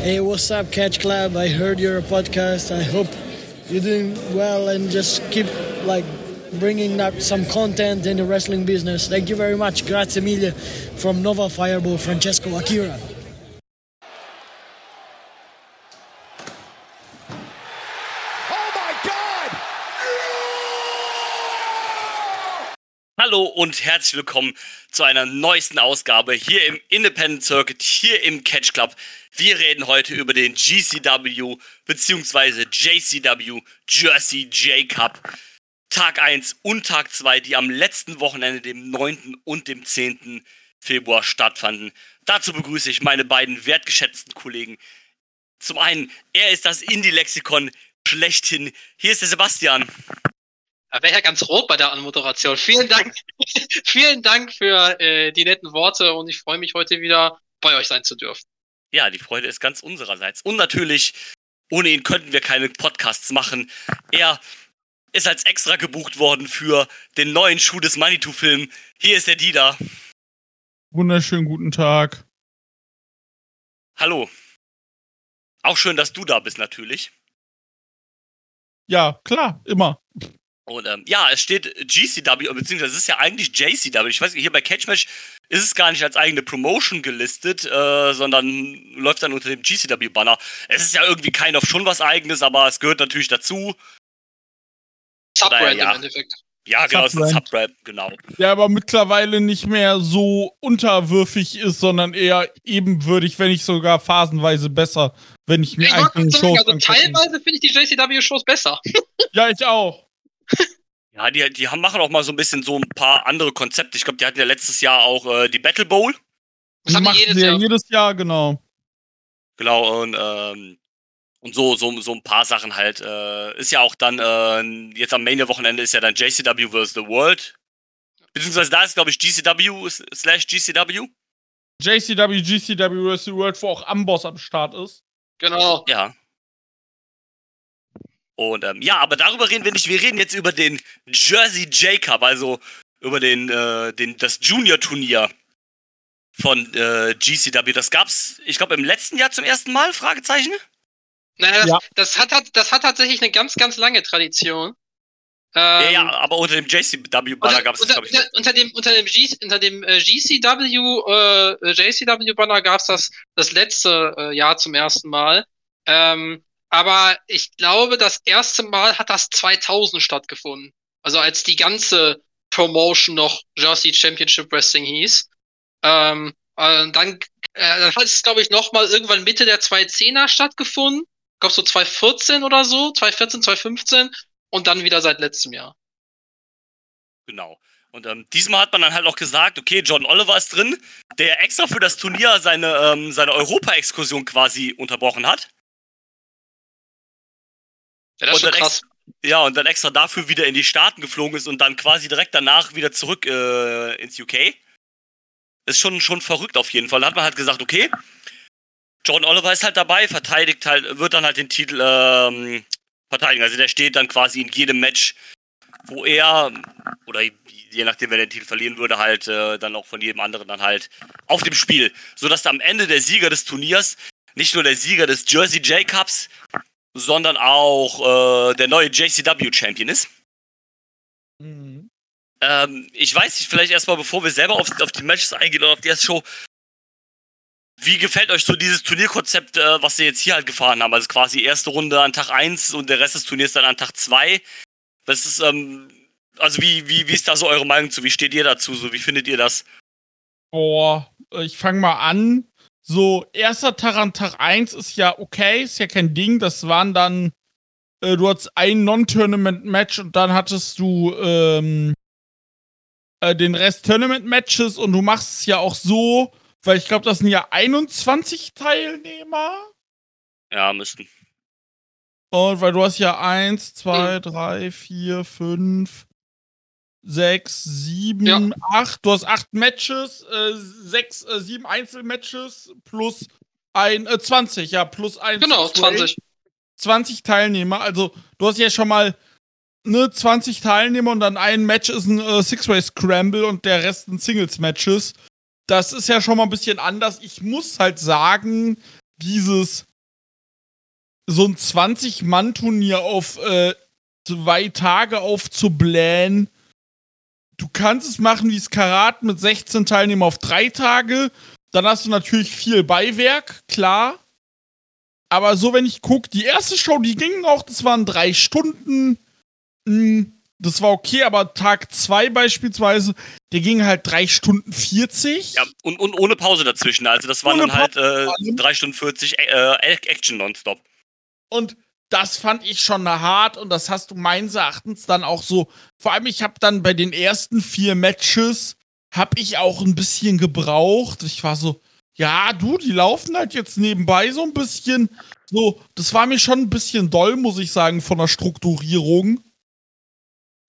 Hey, what's up, Catch Club? I heard your podcast. I hope you're doing well and just keep like bringing up some content in the wrestling business. Thank you very much. Grazie mille from Nova Fireball, Francesco Akira. Hallo und herzlich willkommen zu einer neuesten Ausgabe hier im Independent Circuit, hier im Catch Club. Wir reden heute über den GCW bzw. JCW Jersey J Cup. Tag 1 und Tag 2, die am letzten Wochenende, dem 9. und dem 10. Februar stattfanden. Dazu begrüße ich meine beiden wertgeschätzten Kollegen. Zum einen, er ist das Indie-Lexikon schlechthin. Hier ist der Sebastian. Da wäre ja ganz rot bei der Anmoderation. Vielen Dank, vielen Dank für äh, die netten Worte und ich freue mich heute wieder bei euch sein zu dürfen. Ja, die Freude ist ganz unsererseits. Und natürlich, ohne ihn könnten wir keine Podcasts machen. Er ist als extra gebucht worden für den neuen Schuh des Manitou-Film. Hier ist der Dida. Wunderschönen guten Tag. Hallo. Auch schön, dass du da bist, natürlich. Ja, klar, immer. Und ähm, ja, es steht GCW, beziehungsweise es ist ja eigentlich JCW. Ich weiß nicht, hier bei Catchmatch ist es gar nicht als eigene Promotion gelistet, äh, sondern läuft dann unter dem GCW-Banner. Es ist ja irgendwie kein auf schon was eigenes, aber es gehört natürlich dazu. Subbrand ja. im Endeffekt. Ja, genau, es ist ein Subbrand. Subbrand, genau. Der aber mittlerweile nicht mehr so unterwürfig ist, sondern eher ebenwürdig, wenn nicht sogar phasenweise besser, wenn ich mir Ich einzelne sagen, Shows also angucke. teilweise finde ich die JCW-Shows besser. Ja, ich auch. Ja, die, die haben, machen auch mal so ein bisschen so ein paar andere Konzepte. Ich glaube, die hatten ja letztes Jahr auch äh, die Battle Bowl. Das haben die Machen jedes Jahr. jedes Jahr, genau. Genau, und, ähm, und so, so, so ein paar Sachen halt. Äh, ist ja auch dann, äh, jetzt am Mania-Wochenende ist ja dann JCW vs. The World. Beziehungsweise da ist, glaube ich, GCW slash GCW. JCW, GCW Wrestle World, wo auch Amboss am Start ist. Genau. Ja. Und ähm, ja, aber darüber reden wir nicht. Wir reden jetzt über den Jersey J Cup, also über den, äh, den das Junior-Turnier von äh, GCW. Das gab's, ich glaube, im letzten Jahr zum ersten Mal, Fragezeichen. Naja, das, Ja. das, hat, das hat tatsächlich eine ganz, ganz lange Tradition. ja, Ähm, ja, aber unter dem JCW-Banner Unter, gab's das, unter, glaube ich, unter, unter dem unter dem, G, unter dem äh, GCW äh, JCW Banner gab's das das letzte äh, Jahr zum ersten Mal. Ähm, aber ich glaube, das erste Mal hat das 2000 stattgefunden. Also als die ganze Promotion noch Jersey Championship Wrestling hieß. Ähm, äh, dann, äh, dann hat es, glaube ich, noch mal irgendwann Mitte der 2010er stattgefunden. Ich glaube so 2014 oder so, 2014, 2015 und dann wieder seit letztem Jahr. Genau. Und ähm, diesmal hat man dann halt auch gesagt, okay, John Oliver ist drin, der extra für das Turnier seine, ähm, seine Europa-Exkursion quasi unterbrochen hat. Ja, das ist Und schon dann krass. Ja, und dann extra dafür wieder in die Staaten geflogen ist und dann quasi direkt danach wieder zurück äh, ins UK. Ist schon, schon verrückt auf jeden Fall. Da hat man halt gesagt, okay, John Oliver ist halt dabei, verteidigt halt, wird dann halt den Titel ähm, verteidigen. Also der steht dann quasi in jedem Match, wo er, oder je nachdem, wer den Titel verlieren würde, halt äh, dann auch von jedem anderen dann halt auf dem Spiel. Sodass am Ende der Sieger des Turniers nicht nur der Sieger des Jersey J Cups, sondern auch äh, der neue JCW Champion ist. Ähm, ich weiß nicht, vielleicht erstmal, bevor wir selber auf, auf die Matches eingehen oder auf die erste Show, wie gefällt euch so dieses Turnierkonzept, äh, was sie jetzt hier halt gefahren haben? Also quasi erste Runde an Tag 1 und der Rest des Turniers dann an Tag 2. Das ist, ähm, also wie, wie, wie ist da so eure Meinung zu? Wie steht ihr dazu? So, wie findet ihr das? Boah, ich fange mal an. So, erster Tag an Tag 1 ist ja okay, ist ja kein Ding. Das waren dann, äh, du hattest ein Non-Tournament-Match und dann hattest du ähm, äh, den Rest Tournament-Matches und du machst es ja auch so, weil ich glaube, das sind ja 21 Teilnehmer. Ja, müssten. Und weil du hast ja 1, 2, 3, 4, 5, 6, 7, Ja. 8. Du hast 8 Matches, äh, 6, äh, 7 Einzelmatches plus ein, äh, 20, ja, plus ein. Genau, Six-Way. 20. 20 Teilnehmer. Also, du hast ja schon mal ne, 20 Teilnehmer und dann ein Match ist ein äh, Six-Way Scramble und der Rest sind Singles-Matches. Das ist ja schon mal ein bisschen anders. Ich muss halt sagen, dieses so ein 20-Mann-Turnier auf äh, zwei Tage aufzublähen. Du kannst es machen wie das Karat mit 16 Teilnehmern auf drei Tage. Dann hast du natürlich viel Beiwerk, klar. Aber so, wenn ich gucke, die erste Show, die ging auch, das waren drei Stunden. Hm, das war okay, aber Tag zwei beispielsweise, der ging halt drei Stunden 40. Ja, und, und ohne Pause dazwischen. Also das waren Ohne dann halt äh, drei Stunden 40 äh, Action nonstop. Und das fand ich schon hart und das hast du meines Erachtens dann auch so. Vor allem, ich habe dann bei den ersten vier Matches, habe ich auch ein bisschen gebraucht. Ich war so, ja, du, die laufen halt jetzt nebenbei so ein bisschen. So, das war mir schon ein bisschen doll, muss ich sagen, von der Strukturierung.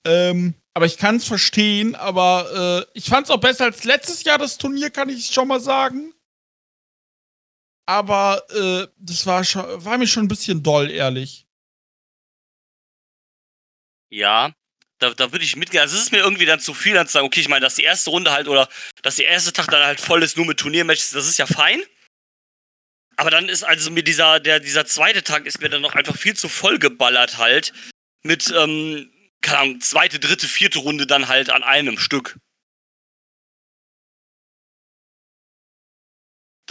Ähm, aber ich kann es verstehen, aber äh, ich fand es auch besser als letztes Jahr, das Turnier, kann ich schon mal sagen. Aber äh, das war, schon, war mir schon ein bisschen doll, ehrlich. Ja, da, da würde ich mitgehen. Also es ist mir irgendwie dann zu viel, dann zu sagen, okay, ich meine, dass die erste Runde halt oder dass der erste Tag dann halt voll ist, nur mit Turniermatches, das ist ja fein. Aber dann ist also mir dieser, der, dieser zweite Tag ist mir dann noch einfach viel zu voll geballert halt. Mit, ähm, keine Ahnung, zweite, dritte, vierte Runde dann halt an einem Stück.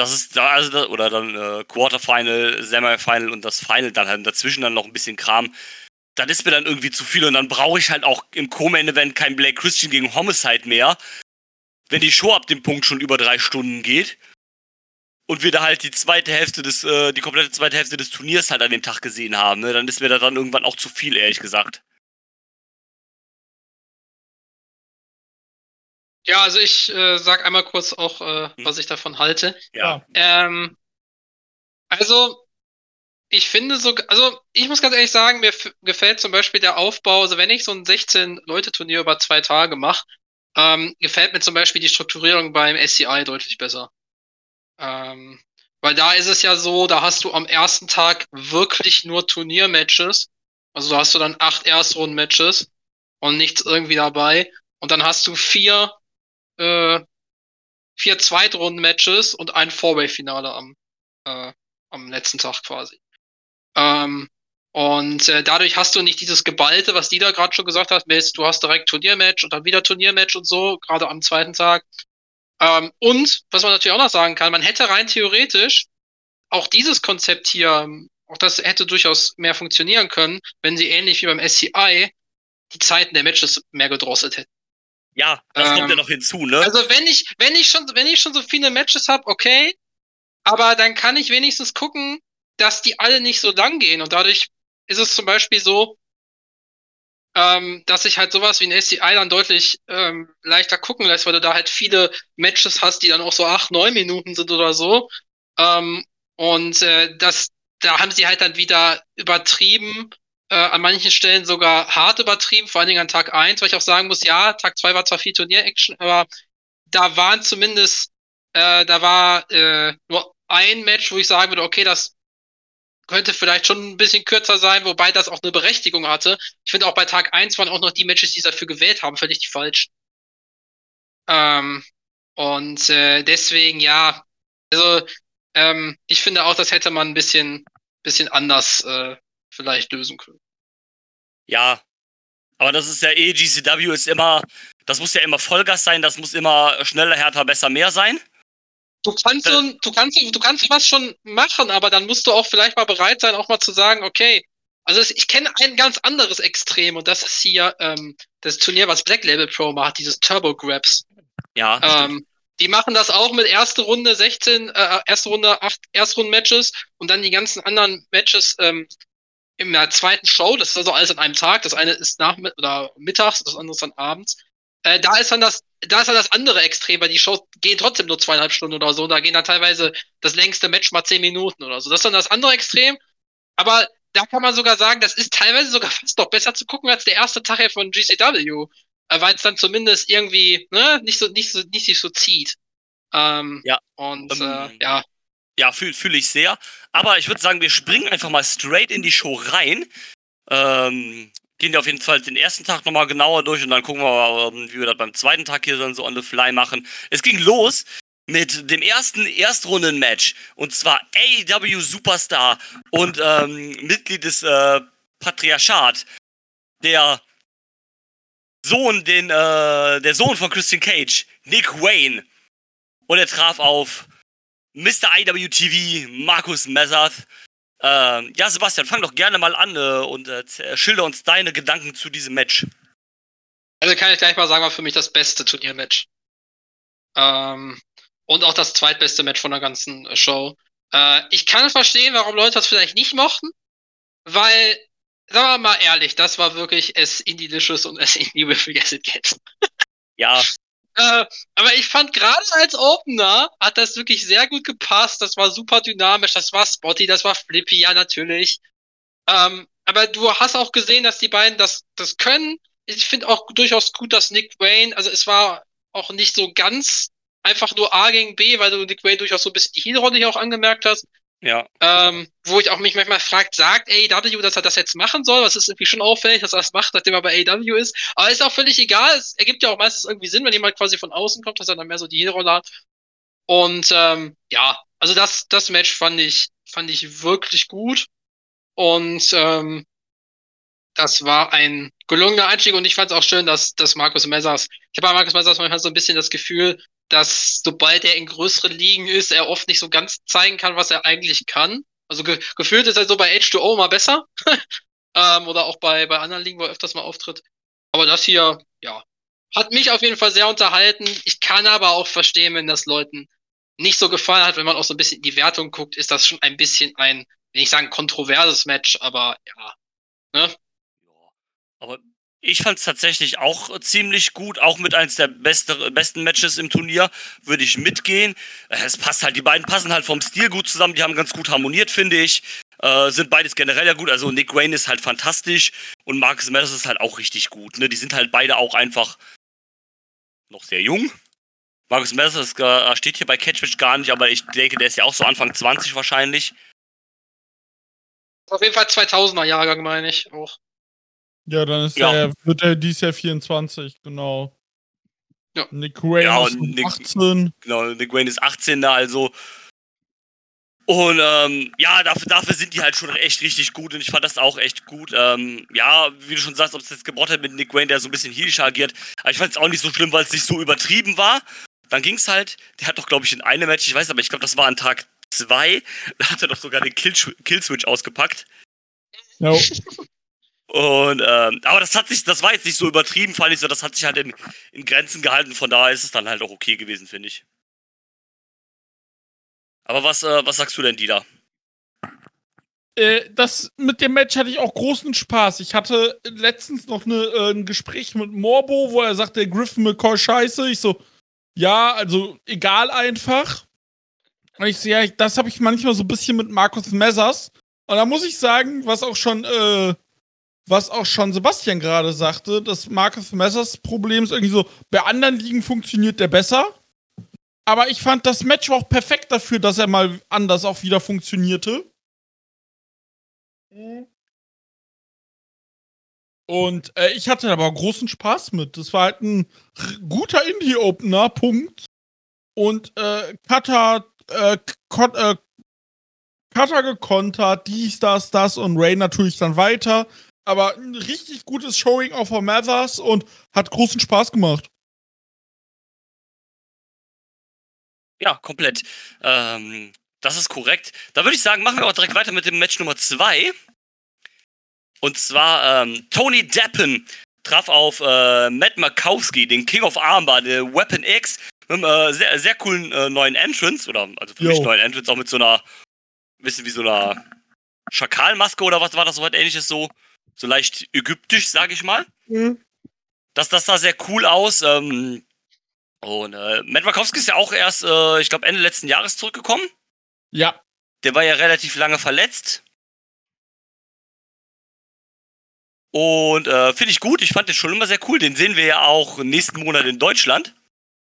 Das ist da, also da, oder dann äh, Quarterfinal, Semifinal und das Final dann halt dazwischen dann noch ein bisschen Kram. Das ist mir dann irgendwie zu viel und dann brauche ich halt auch im Co-Main-Event kein Black Christian gegen Homicide mehr, wenn die Show ab dem Punkt schon über drei Stunden geht und wir da halt die zweite Hälfte des, äh, die komplette zweite Hälfte des Turniers halt an dem Tag gesehen haben, ne? Dann ist mir das dann irgendwann auch zu viel, ehrlich gesagt. Ja, also ich äh, sag einmal kurz auch, äh, Hm. was ich davon halte. Ja. Ähm, also, ich finde so, also ich muss ganz ehrlich sagen, mir gefällt zum Beispiel der Aufbau, also wenn ich so ein 16-Leute-Turnier über zwei Tage mache, ähm, gefällt mir zum Beispiel die Strukturierung beim SCI deutlich besser. Ähm, weil da ist es ja so, da hast du am ersten Tag wirklich nur Turniermatches. Also da hast du dann acht Erstrunden-Matches und nichts irgendwie dabei. Und dann hast du vier, äh, vier Zweitrunden-Matches und ein Four-Way-Finale am, äh, am letzten Tag quasi. Ähm, und äh, dadurch hast du nicht dieses Geballte, was die da gerade schon gesagt hat, mit, du hast direkt Turniermatch und dann wieder Turniermatch und so, gerade am zweiten Tag. Ähm, und, was man natürlich auch noch sagen kann, man hätte rein theoretisch auch dieses Konzept hier, auch das hätte durchaus mehr funktionieren können, wenn sie ähnlich wie beim SCI die Zeiten der Matches mehr gedrosselt hätten. Ja, das Ähm, kommt ja noch hinzu, ne? Also wenn ich, wenn ich schon, wenn ich schon so viele Matches habe, okay, aber dann kann ich wenigstens gucken, dass die alle nicht so lang gehen. Und dadurch ist es zum Beispiel so, ähm, dass sich halt sowas wie ein SCI dann deutlich ähm, leichter gucken lässt, weil du da halt viele Matches hast, die dann auch so acht, neun Minuten sind oder so. Ähm, und äh, das, da haben sie halt dann wieder übertrieben, äh, an manchen Stellen sogar hart übertrieben, vor allen Dingen an Tag eins, weil ich auch sagen muss, ja, Tag zwei war zwar viel Turnier-Action, aber da waren zumindest, äh, da war äh, nur ein Match, wo ich sagen würde, okay, das könnte vielleicht schon ein bisschen kürzer sein, wobei das auch eine Berechtigung hatte. Ich finde auch bei Tag eins waren auch noch die Matches, die dafür gewählt haben, völlig falsch. Ähm, und äh, deswegen, ja, also ähm, ich finde auch, das hätte man ein bisschen, bisschen anders äh, vielleicht lösen können. Ja. Aber das ist ja eh, GCW ist immer, das muss ja immer Vollgas sein, das muss immer schneller, härter, besser, mehr sein. Du kannst Äh. so, du kannst, du kannst was schon machen, aber dann musst du auch vielleicht mal bereit sein, auch mal zu sagen, okay, also ich kenne ein ganz anderes Extrem und das ist hier ähm, das Turnier, was Black Label Pro macht, dieses Turbo Grabs. Ja. Ähm, die machen das auch mit erste Runde 16, äh, erste Runde 8 Erstrunden-Matches und dann die ganzen anderen Matches ähm, in der zweiten Show. Das ist also alles an einem Tag. Das eine ist nach oder mittags, das andere ist dann abends. Äh, da ist dann das, da ist dann das andere Extrem, weil die Shows gehen trotzdem nur zweieinhalb Stunden oder so. Da gehen dann teilweise das längste Match mal zehn Minuten oder so. Das ist dann das andere Extrem. Aber da kann man sogar sagen, das ist teilweise sogar fast noch besser zu gucken als der erste Tag hier von GCW. Äh, weil es dann zumindest irgendwie, ne, nicht so, nicht so, nicht sich so zieht. Ähm, Ja. Und Ähm, äh, ja, Ja, fühle fühl ich sehr. Aber ich würde sagen, wir springen einfach mal straight in die Show rein. Ähm, gehen wir auf jeden Fall den ersten Tag nochmal genauer durch und dann gucken wir mal, ähm, wie wir das beim zweiten Tag hier dann so on the fly machen. Es ging los mit dem ersten Erstrunden-Match. Und zwar AEW Superstar und ähm, Mitglied des äh, Patriarchat. Der Sohn, den, äh, der Sohn von Christian Cage, Nick Wayne. Und er traf auf Mr. IWTV, Markus Messert. Äh, ja, Sebastian, fang doch gerne mal an äh, und äh, schilder uns deine Gedanken zu diesem Match. Also kann ich gleich mal sagen, war für mich das beste Turniermatch. Ähm, und auch das zweitbeste Match von der ganzen äh, Show. Äh, ich kann verstehen, warum Leute das vielleicht nicht mochten, weil, sagen wir mal ehrlich, das war wirklich as indie-licious und as indie-wiffy as it gets. Ja. Äh, aber ich fand gerade als Opener hat das wirklich sehr gut gepasst. Das war super dynamisch, das war spotty, das war flippy, ja natürlich. Ähm, aber du hast auch gesehen, dass die beiden das, das können ich finde auch durchaus gut, dass Nick Wayne, also es war auch nicht so ganz einfach nur A gegen B, weil du Nick Wayne durchaus so ein bisschen die Heelrolle hier auch angemerkt hast. Ja. Ähm, wo ich auch mich manchmal fragt, sagt AEW, dass er das jetzt machen soll? Was ist irgendwie schon auffällig, dass er das macht, nachdem er bei AEW ist. Aber ist auch völlig egal. Es ergibt ja auch meistens irgendwie Sinn, wenn jemand quasi von außen kommt, dass er dann mehr so die Heelrolle hat. Und ähm, ja, also das, das Match fand ich, fand ich wirklich gut. Und ähm, das war ein gelungener Einstieg und ich fand es auch schön, dass, dass Markus Messers, ich habe bei Markus Messers manchmal so ein bisschen das Gefühl, dass sobald er in größeren Ligen ist, er oft nicht so ganz zeigen kann, was er eigentlich kann. Also ge gefühlt ist er so bei H2O mal besser. ähm, oder auch bei, bei anderen Ligen, wo er öfters mal auftritt. Aber das hier, ja, hat mich auf jeden Fall sehr unterhalten. Ich kann aber auch verstehen, wenn das Leuten nicht so gefallen hat, wenn man auch so ein bisschen in die Wertung guckt, ist das schon ein bisschen ein, wenn ich sagen, kontroverses Match, aber ja, ne? Aber ich fand es tatsächlich auch ziemlich gut, auch mit eins der beste, besten Matches im Turnier, würde ich mitgehen. Äh, es passt halt, die beiden passen halt vom Stil gut zusammen, die haben ganz gut harmoniert, finde ich. Äh, sind beides generell ja gut. Also Nick Wayne ist halt fantastisch und Marcus Mathers ist halt auch richtig gut. Ne? Die sind halt beide auch einfach noch sehr jung. Marcus Mathers äh, steht hier bei Catchmatch gar nicht, aber ich denke, der ist ja auch so Anfang 20 wahrscheinlich. Auf jeden Fall 2000er Jahrgang, meine ich auch. Ja, dann ist ja. Der, wird er dieses Jahr 24, genau. Ja. Nick Wayne ja, ist Nick, 18. Genau, Nick Wayne ist 18 da, also. Und ähm, ja, dafür, dafür sind die halt schon echt richtig gut und ich fand das auch echt gut. Ähm, ja, wie du schon sagst, ob es jetzt gebraucht hat mit Nick Wayne, der so ein bisschen heelisch agiert. Aber ich fand es auch nicht so schlimm, weil es nicht so übertrieben war. Dann ging es halt, der hat doch, glaube ich, in einem Match, ich weiß aber, ich glaube, das war an Tag 2, da hat er doch sogar den Kill Killswitch ausgepackt. No. Und ähm, aber das hat sich, das war jetzt nicht so übertrieben, fand ich so, das hat sich halt in, in Grenzen gehalten, von daher ist es dann halt auch okay gewesen, finde ich. Aber was, äh, was sagst du denn, Dieter? Äh, das mit dem Match hatte ich auch großen Spaß. Ich hatte letztens noch eine, äh, ein Gespräch mit Morbo, wo er sagt, der Griffin McCoy scheiße. Ich so, ja, also egal einfach. Und ich so, ja, das habe ich manchmal so ein bisschen mit Markus Messers. Und da muss ich sagen, was auch schon äh, was auch schon Sebastian gerade sagte, dass Marcus Messers Problem ist irgendwie so, bei anderen Ligen funktioniert der besser. Aber ich fand das Match auch perfekt dafür, dass er mal anders auch wieder funktionierte. Und äh, ich hatte aber großen Spaß mit. Das war halt ein guter Indie-Opener, Punkt. Und äh, Kata, äh, äh, gekontert, dies, das, das und Ray natürlich dann weiter aber ein richtig gutes Showing auch von Mathers und hat großen Spaß gemacht. Ja, komplett. Ähm, das ist korrekt. Da würde ich sagen, machen wir auch direkt weiter mit dem Match Nummer 2. Und zwar ähm, Tony Deppen traf auf äh, Matt Makowski, den King of Armbar, der Weapon X, mit einem äh, sehr, sehr coolen äh, neuen Entrance, oder also für Yo. mich neuen Entrance, auch mit so einer, bisschen wie so einer Schakalmaske oder was war das, so was ähnliches so so leicht ägyptisch, sag ich mal. Mhm. Das, das sah sehr cool aus. Ähm, und äh, Matt Wachowski ist ja auch erst, äh, ich glaube, Ende letzten Jahres zurückgekommen. Ja. Der war ja relativ lange verletzt. Und äh, finde ich gut. Ich fand den schon immer sehr cool. Den sehen wir ja auch nächsten Monat in Deutschland.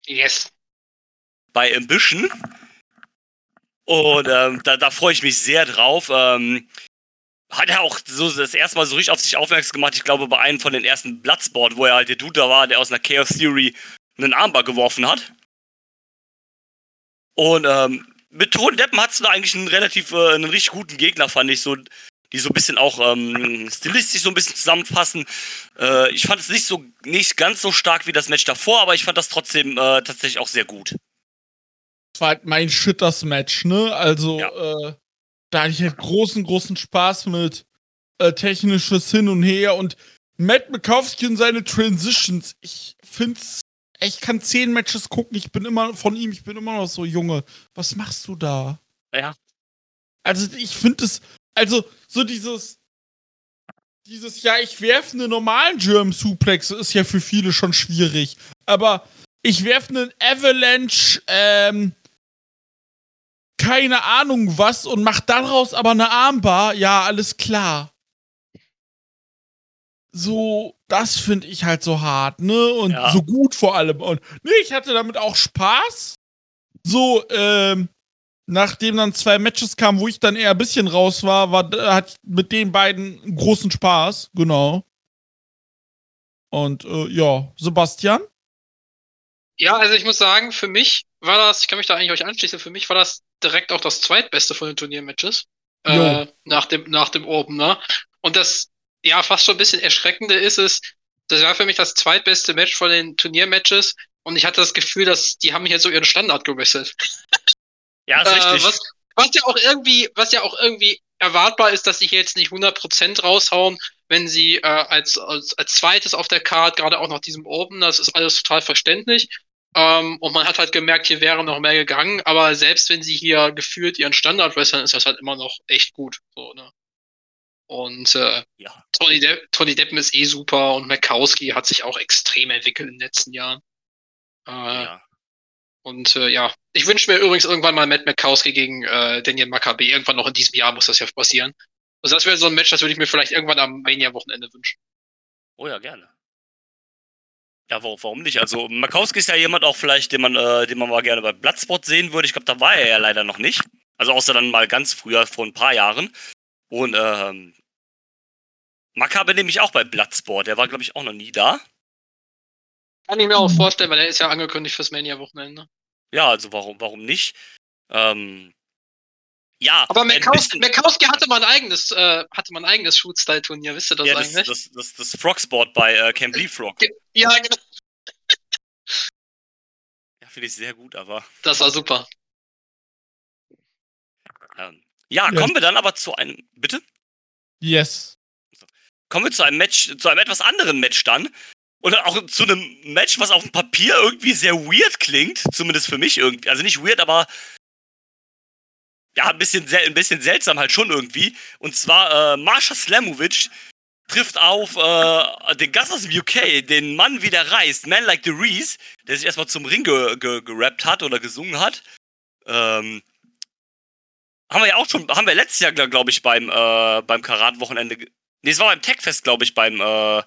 Yes. Bei Ambition. Und ähm, da, da freue ich mich sehr drauf. Ähm, hat er auch so das erste Mal so richtig auf sich aufmerksam gemacht, ich glaube, bei einem von den ersten Bloodsport, wo er halt der Dude da war, der aus einer Chaos Theory einen Armbar geworfen hat. Und ähm, mit Tony Deppen hattest du da eigentlich einen relativ, äh, einen richtig guten Gegner, fand ich so, die so ein bisschen auch ähm, stilistisch so ein bisschen zusammenfassen. Äh, ich fand es nicht so, nicht ganz so stark wie das Match davor, aber ich fand das trotzdem äh, tatsächlich auch sehr gut. Das war halt mein Shitters Match, ne? Also, ja. äh, da hatte ich halt großen, großen Spaß mit äh, technisches Hin und Her und Matt Mikowski und seine Transitions. Ich find's ich kann zehn Matches gucken, ich bin immer von ihm, ich bin immer noch so, Junge, was machst du da? Ja. Also ich finde es, also so dieses, dieses, ja, ich werfe einen normalen German Suplex, ist ja für viele schon schwierig. Aber ich werfe einen Avalanche, ähm, keine Ahnung was und mach daraus aber eine Armbar, ja, alles klar so, das finde ich halt so hart, ne? Und ja. so gut vor allem. Und nee, ich hatte damit auch Spaß. So, ähm, nachdem dann zwei Matches kamen, wo ich dann eher ein bisschen raus war, war hat mit den beiden großen Spaß, genau. Und äh, ja, Sebastian? Ja, also ich muss sagen, für mich war das, ich kann mich da eigentlich euch anschließen, für mich war das direkt auch das zweitbeste von den Turniermatches. Äh, nach dem, nach dem Open, ne? Und das ja fast schon ein bisschen erschreckende ist es, das war für mich das zweitbeste Match von den Turniermatches und ich hatte das Gefühl, dass die haben hier so ihren Standard gewechselt. Ja, ist äh, richtig. Was, was ja auch irgendwie, was ja auch irgendwie erwartbar ist, dass sie jetzt nicht 100% raushauen, wenn sie äh, als, als, als zweites auf der Card, gerade auch nach diesem Open, das ist alles total verständlich. Ähm, und man hat halt gemerkt, hier wäre noch mehr gegangen, aber selbst wenn sie hier gefühlt ihren Standard wresteln, ist das halt immer noch echt gut. So, ne? Und äh, ja. Tony, De Tony Deppen ist eh super und Makowski hat sich auch extrem entwickelt in den letzten Jahren. Äh, ja. Und äh, ja, ich wünsche mir übrigens irgendwann mal Matt Makowski gegen äh, Daniel Maccabi. Irgendwann noch in diesem Jahr muss das ja passieren. Also das wäre so ein Match, das würde ich mir vielleicht irgendwann am Mania-Wochenende wünschen. Oh ja, gerne. Ja, warum nicht? Also Makowski ist ja jemand auch vielleicht, den man, äh, den man mal gerne bei Bloodspot sehen würde. Ich glaube, da war er ja leider noch nicht. Also außer dann mal ganz früher, vor ein paar Jahren. Und ähm, Makabe nämlich auch bei Bloodsport. Der war, glaube ich, auch noch nie da. Kann ich mir auch vorstellen, weil er ist ja angekündigt fürs Mania-Wochenende. Ja, also warum, warum nicht? Ähm, ja. Aber Makowski, hatte mal ein eigenes, äh, hatte mal ein eigenes Shoot-Style-Turnier, wisst ihr das ja, das, eigentlich? Das, das, das, das Frogsport bei äh, Camp Frog. Ja, genau. Ja, finde ich sehr gut, aber. Das war super. Ähm, ja, ja, kommen wir dann aber zu einem. Bitte? Yes. Kommen wir zu einem Match, zu einem etwas anderen Match dann. Oder auch zu einem Match, was auf dem Papier irgendwie sehr weird klingt. Zumindest für mich irgendwie. Also nicht weird, aber. Ja, ein bisschen, ein bisschen seltsam halt schon irgendwie. Und zwar äh, Marsha Slamovic trifft auf äh, den Gast aus dem UK, den Mann wie der reist, Man Like the Reese, der sich erstmal zum Ring ge ge gerappt hat oder gesungen hat. Ähm, haben wir ja auch schon, haben wir letztes Jahr, glaube ich, beim, äh, beim Karat-Wochenende. Nee, es war beim Techfest, glaube ich, beim, äh,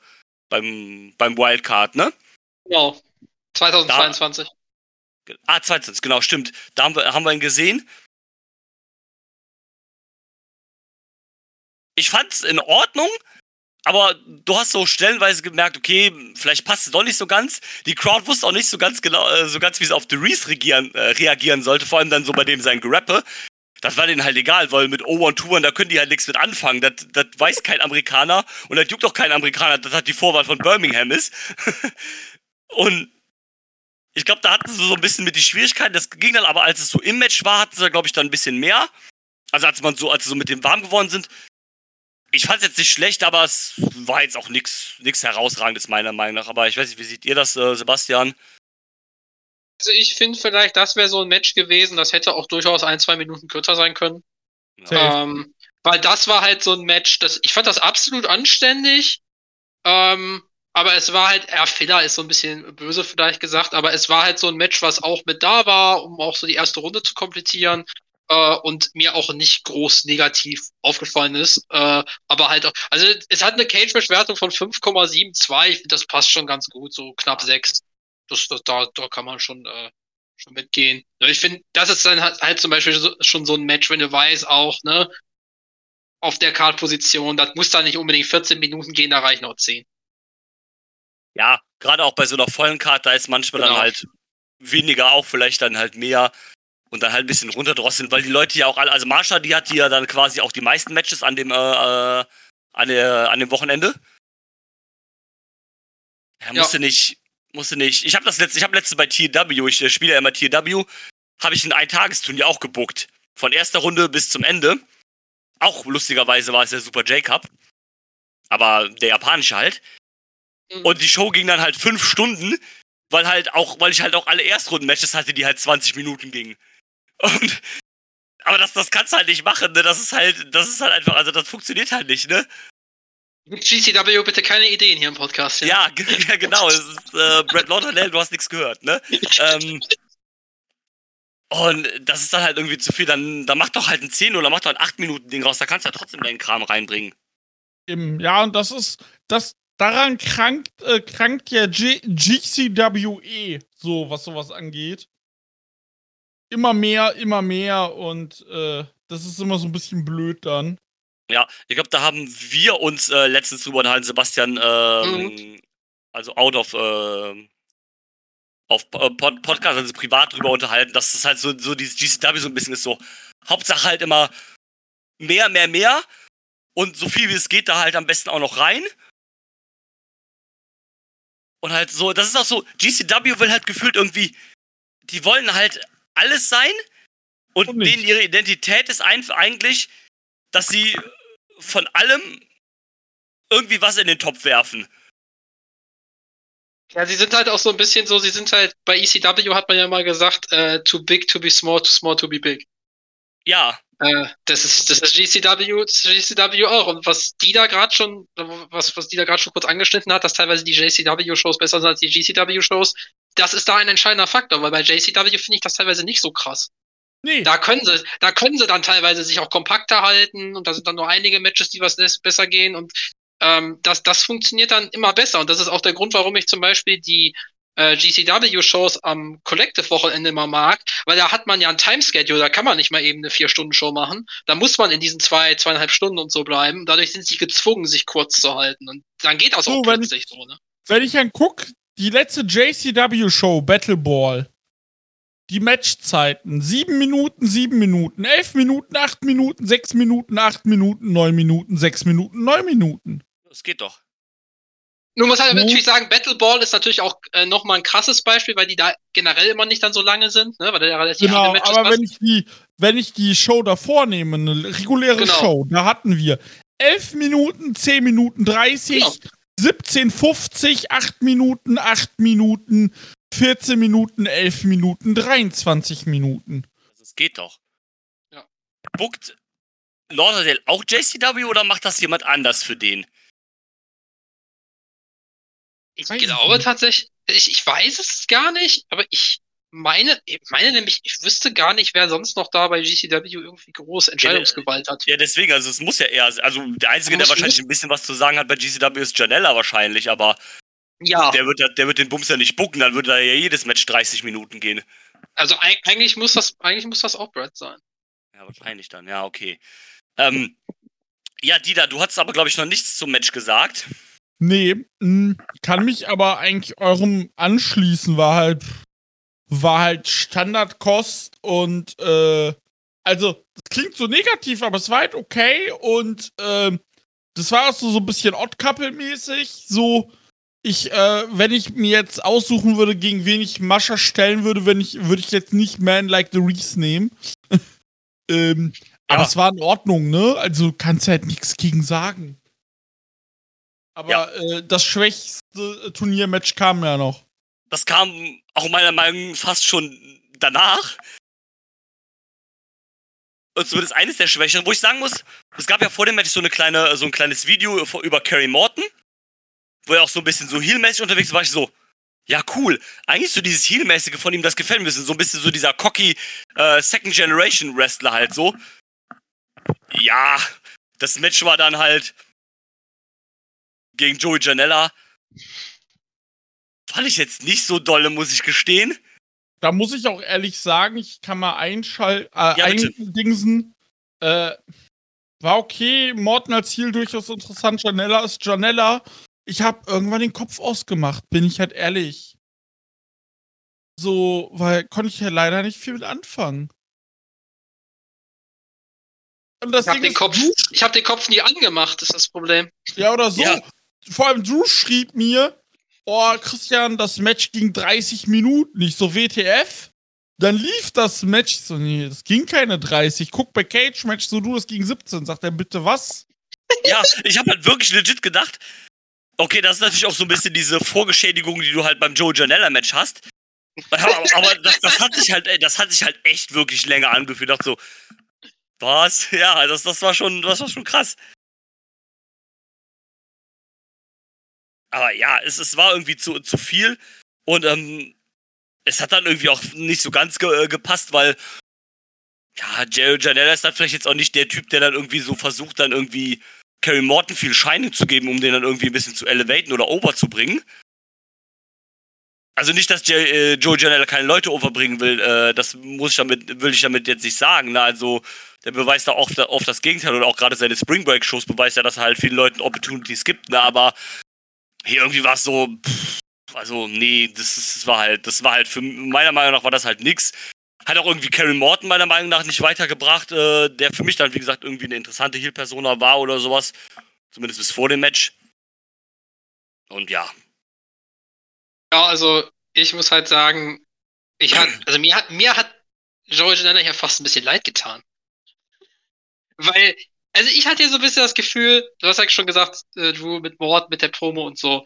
beim, beim Wildcard, ne? Genau. 2022. Da, ah, 2022, genau, stimmt. Da haben wir, haben wir ihn gesehen. Ich fand's in Ordnung, aber du hast so stellenweise gemerkt, okay, vielleicht passt es doch nicht so ganz. Die Crowd wusste auch nicht so ganz genau, äh, so ganz, wie sie auf The Reese reagieren, äh, reagieren sollte, vor allem dann so bei dem sein Gerappe das war denen halt egal, weil mit O1-Touren, da können die halt nichts mit anfangen. Das, das weiß kein Amerikaner und das juckt auch kein Amerikaner, dass das die Vorwahl von Birmingham ist. und ich glaube, da hatten sie so ein bisschen mit die Schwierigkeiten. Das ging dann aber, als es so im Match war, hatten sie, glaube ich, dann ein bisschen mehr. Also als man so, als sie so mit dem warm geworden sind. Ich fand es jetzt nicht schlecht, aber es war jetzt auch nichts herausragendes, meiner Meinung nach. Aber ich weiß nicht, wie seht ihr das, äh, Sebastian? Also ich finde vielleicht, das wäre so ein Match gewesen, das hätte auch durchaus ein, zwei Minuten kürzer sein können. Ähm, weil das war halt so ein Match, das, ich fand das absolut anständig. Ähm, aber es war halt, ja, Filler ist so ein bisschen böse vielleicht gesagt, aber es war halt so ein Match, was auch mit da war, um auch so die erste Runde zu komplizieren äh, und mir auch nicht groß negativ aufgefallen ist. Äh, aber halt auch, also es hat eine Cage-Bewertung von 5,72, ich finde, das passt schon ganz gut, so knapp 6 das, das, da, da kann man schon, äh, schon mitgehen. Ich finde, das ist dann halt, halt zum Beispiel so, schon so ein Match, wenn du weißt auch, ne, auf der Kartposition, das muss da nicht unbedingt 14 Minuten gehen, da reichen auch 10. Ja, gerade auch bei so einer vollen Karte, da ist manchmal genau. dann halt weniger auch vielleicht dann halt mehr. Und dann halt ein bisschen runterdrosseln, weil die Leute ja auch alle, also Marsha, die hat ja dann quasi auch die meisten Matches an dem, äh, äh an, der, an dem Wochenende. Er musste ja. nicht, musste nicht. Ich habe das letzte, ich habe letzte bei TW, ich äh, spiele ja immer TW, habe ich ein Eintagesturnier auch gebuckt. Von erster Runde bis zum Ende. Auch lustigerweise war es der Super J-Cup. Aber der japanische halt. Mhm. Und die Show ging dann halt fünf Stunden, weil halt auch, weil ich halt auch alle Erstrunden-Matches hatte, die halt 20 Minuten gingen. Und aber das, das kannst du halt nicht machen, ne? Das ist halt, das ist halt einfach, also das funktioniert halt nicht, ne? GCW bitte keine Ideen hier im Podcast. Ja, ja, ja genau. Es ist äh, Brett Lauderdale, du hast nichts gehört, ne? ähm, und das ist dann halt irgendwie zu viel. Dann, dann mach doch halt ein 10 oder mach doch ein 8 Minuten Ding raus. Da kannst du ja trotzdem deinen Kram reinbringen. Eben, ja, und das ist, das, daran krankt, äh, krankt ja G GCWE, so, was sowas angeht. Immer mehr, immer mehr und äh, das ist immer so ein bisschen blöd dann. Ja, ich glaube, da haben wir uns äh, letztens drüber unterhalten, Sebastian, ähm, mhm. also out of, äh, auf äh, Pod Podcast, also privat drüber unterhalten, dass das halt so, so dieses GCW so ein bisschen ist so. Hauptsache halt immer mehr, mehr, mehr und so viel wie es geht da halt am besten auch noch rein. Und halt so, das ist auch so, GCW will halt gefühlt irgendwie, die wollen halt alles sein und, und denen ihre Identität ist eigentlich, dass sie von allem irgendwie was in den Topf werfen. Ja, sie sind halt auch so ein bisschen so, sie sind halt, bei ECW hat man ja mal gesagt, äh, too big to be small, too small to be big. Ja. Äh, das ist, das ist GCW, das ist GCW auch. Und was die da gerade schon, was, was die da gerade schon kurz angeschnitten hat, dass teilweise die JCW-Shows besser sind als die GCW-Shows, das ist da ein entscheidender Faktor, weil bei JCW finde ich das teilweise nicht so krass. Nee. Da können sie, da können sie dann teilweise sich auch kompakter halten und da sind dann nur einige Matches, die was besser gehen und ähm, das, das funktioniert dann immer besser. Und das ist auch der Grund, warum ich zum Beispiel die äh, GCW-Shows am Collective-Wochenende immer mag, weil da hat man ja ein Timeschedule, da kann man nicht mal eben eine Vier-Stunden-Show machen. Da muss man in diesen zwei, zweieinhalb Stunden und so bleiben. Dadurch sind sie gezwungen, sich kurz zu halten. Und dann geht das so, auch plötzlich so, ne? Wenn ich dann guck, die letzte JCW-Show, Battle Ball, die Matchzeiten. Sieben Minuten, sieben Minuten, elf Minuten, acht Minuten, sechs Minuten, acht Minuten, neun Minuten, sechs Minuten, neun Minuten. Das geht doch. Nun muss halt natürlich sagen, Battle Ball ist natürlich auch äh, nochmal ein krasses Beispiel, weil die da generell immer nicht dann so lange sind, ne? weil da ja relativ genau, Matches aber wenn ich, die, wenn ich die Show davor nehme, eine reguläre genau. Show, da hatten wir 11 Minuten, 10 Minuten 30, genau. 17, 50, 8 Minuten, 8 Minuten, 14 Minuten, 11 Minuten, 23 Minuten. Das geht doch. Ja. Buckt Lauderdale auch JCW oder macht das jemand anders für den? Ich weiß glaube tatsächlich, ich, ich weiß es gar nicht, aber ich meine, ich meine nämlich, ich wüsste gar nicht, wer sonst noch da bei GCW irgendwie große Entscheidungsgewalt hat. Ja, deswegen, also es muss ja eher, also der Einzige, der wahrscheinlich ein bisschen was zu sagen hat bei GCW ist Janella wahrscheinlich, aber ja. Der wird, der wird den Bums ja nicht bucken, dann würde da ja jedes Match 30 Minuten gehen. Also eigentlich muss das, eigentlich muss das auch Brad sein. Ja, wahrscheinlich dann, ja, okay. Ähm, ja, Dida, du hast aber, glaube ich, noch nichts zum Match gesagt. Nee, mh, kann mich aber eigentlich eurem anschließen, war halt, war halt Standardkost und, äh, also, das klingt so negativ, aber es war halt okay und, äh, das war auch so, so ein bisschen Odd-Couple-mäßig, so, ich, äh, wenn ich mir jetzt aussuchen würde, gegen wen ich Mascha stellen würde, wenn ich, würde ich jetzt nicht Man Like the Reese nehmen. ähm, ja. Aber es war in Ordnung, ne? Also kannst halt nichts gegen sagen. Aber ja. äh, das schwächste Turniermatch kam ja noch. Das kam auch meiner Meinung nach fast schon danach. Und zumindest eines der Schwächeren, wo ich sagen muss, es gab ja vor dem Match so eine kleine, so ein kleines Video über Carrie Morton wo er auch so ein bisschen so heelmäßig unterwegs war, war ich so, ja, cool. Eigentlich so dieses Heelmäßige von ihm, das gefällt mir so ein bisschen so dieser cocky äh, Second Generation Wrestler halt so. Ja, das Match war dann halt gegen Joey Janella. Fand ich jetzt nicht so dolle, muss ich gestehen. Da muss ich auch ehrlich sagen, ich kann mal einschalten, äh, ja, eindingsen. Äh, war okay, Morton als Ziel durchaus interessant. Janella ist Janella ich habe irgendwann den Kopf ausgemacht, bin ich halt ehrlich. So, weil konnte ich ja leider nicht viel mit anfangen. Und das Ich hab, Ding den Kopf, ich hab den Kopf nie angemacht, ist das Problem. ja oder so. Ja. Vor allem Drew schrieb mir, oh Christian, das Match ging 30 Minuten. Ich so WTF? Dann lief das Match. So, nee, das ging keine 30. Guck bei Cage Match, so du, es ging 17. Sagt er, bitte was? Ja, ich habe halt wirklich legit gedacht, okay, das ist natürlich auch so ein bisschen diese Vorgeschädigung, die du halt beim Joe Janella-Match hast. Aber, das, das hat sich halt, das hat sich halt echt wirklich länger angefühlt. Ich dachte so, was? Ja, das, das war schon, das war schon krass. Aber ja, es, es war irgendwie zu, zu viel und ähm, es hat dann irgendwie auch nicht so ganz ge äh, gepasst, weil ja, Joe Janella ist dann vielleicht jetzt auch nicht der Typ, der dann irgendwie so versucht, dann irgendwie Kerry Morton viel Scheine zu geben, um den dann irgendwie ein bisschen zu elevaten oder over zu bringen. Also nicht, dass J äh, Joe Janella keine Leute overbringen will, äh, das muss ich damit, will ich damit jetzt nicht sagen. Ne? Also der beweist da oft, oft das Gegenteil oder auch gerade seine Spring Break Shows beweist ja, dass er halt vielen Leuten Opportunities gibt, ne? aber hier irgendwie war es so, pff, also nee, das, das war halt, das war halt für meiner Meinung nach war das halt nix. Hat auch irgendwie Kerry Morton meiner Meinung nach nicht weitergebracht, äh, der für mich dann, wie gesagt, irgendwie eine interessante Heel-Persona war oder sowas. Zumindest bis vor dem Match. Und ja. Ja, also ich muss halt sagen, ich hat, also mir hat, mir hat Joey Janella ja fast ein bisschen leid getan. Weil, also ich hatte ja so ein bisschen das Gefühl, du hast ja schon gesagt, äh, Drew mit Mord, mit der Promo und so.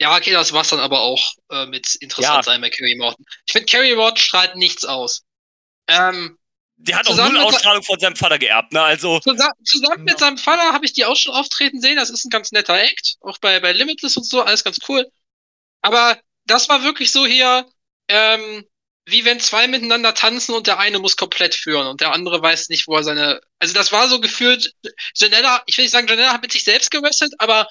Ja, okay, das war's dann aber auch äh, mit interessant Ja. sein bei Kerry Morton. Ich finde, Kerry Morton strahlt nichts aus. Ähm, Der hat auch null Ausstrahlung von seinem Vater geerbt, ne? Also, Zusammen, zusammen mit Ja. seinem Vater habe ich die auch schon auftreten sehen. Das ist ein ganz netter Act. Auch bei, bei Limitless und so, alles ganz cool. Aber das war wirklich so hier, ähm, wie wenn zwei miteinander tanzen und der eine muss komplett führen und der andere weiß nicht, wo er seine. Also das war so gefühlt, Janella, ich will nicht sagen, Janella hat mit sich selbst gewrestelt, aber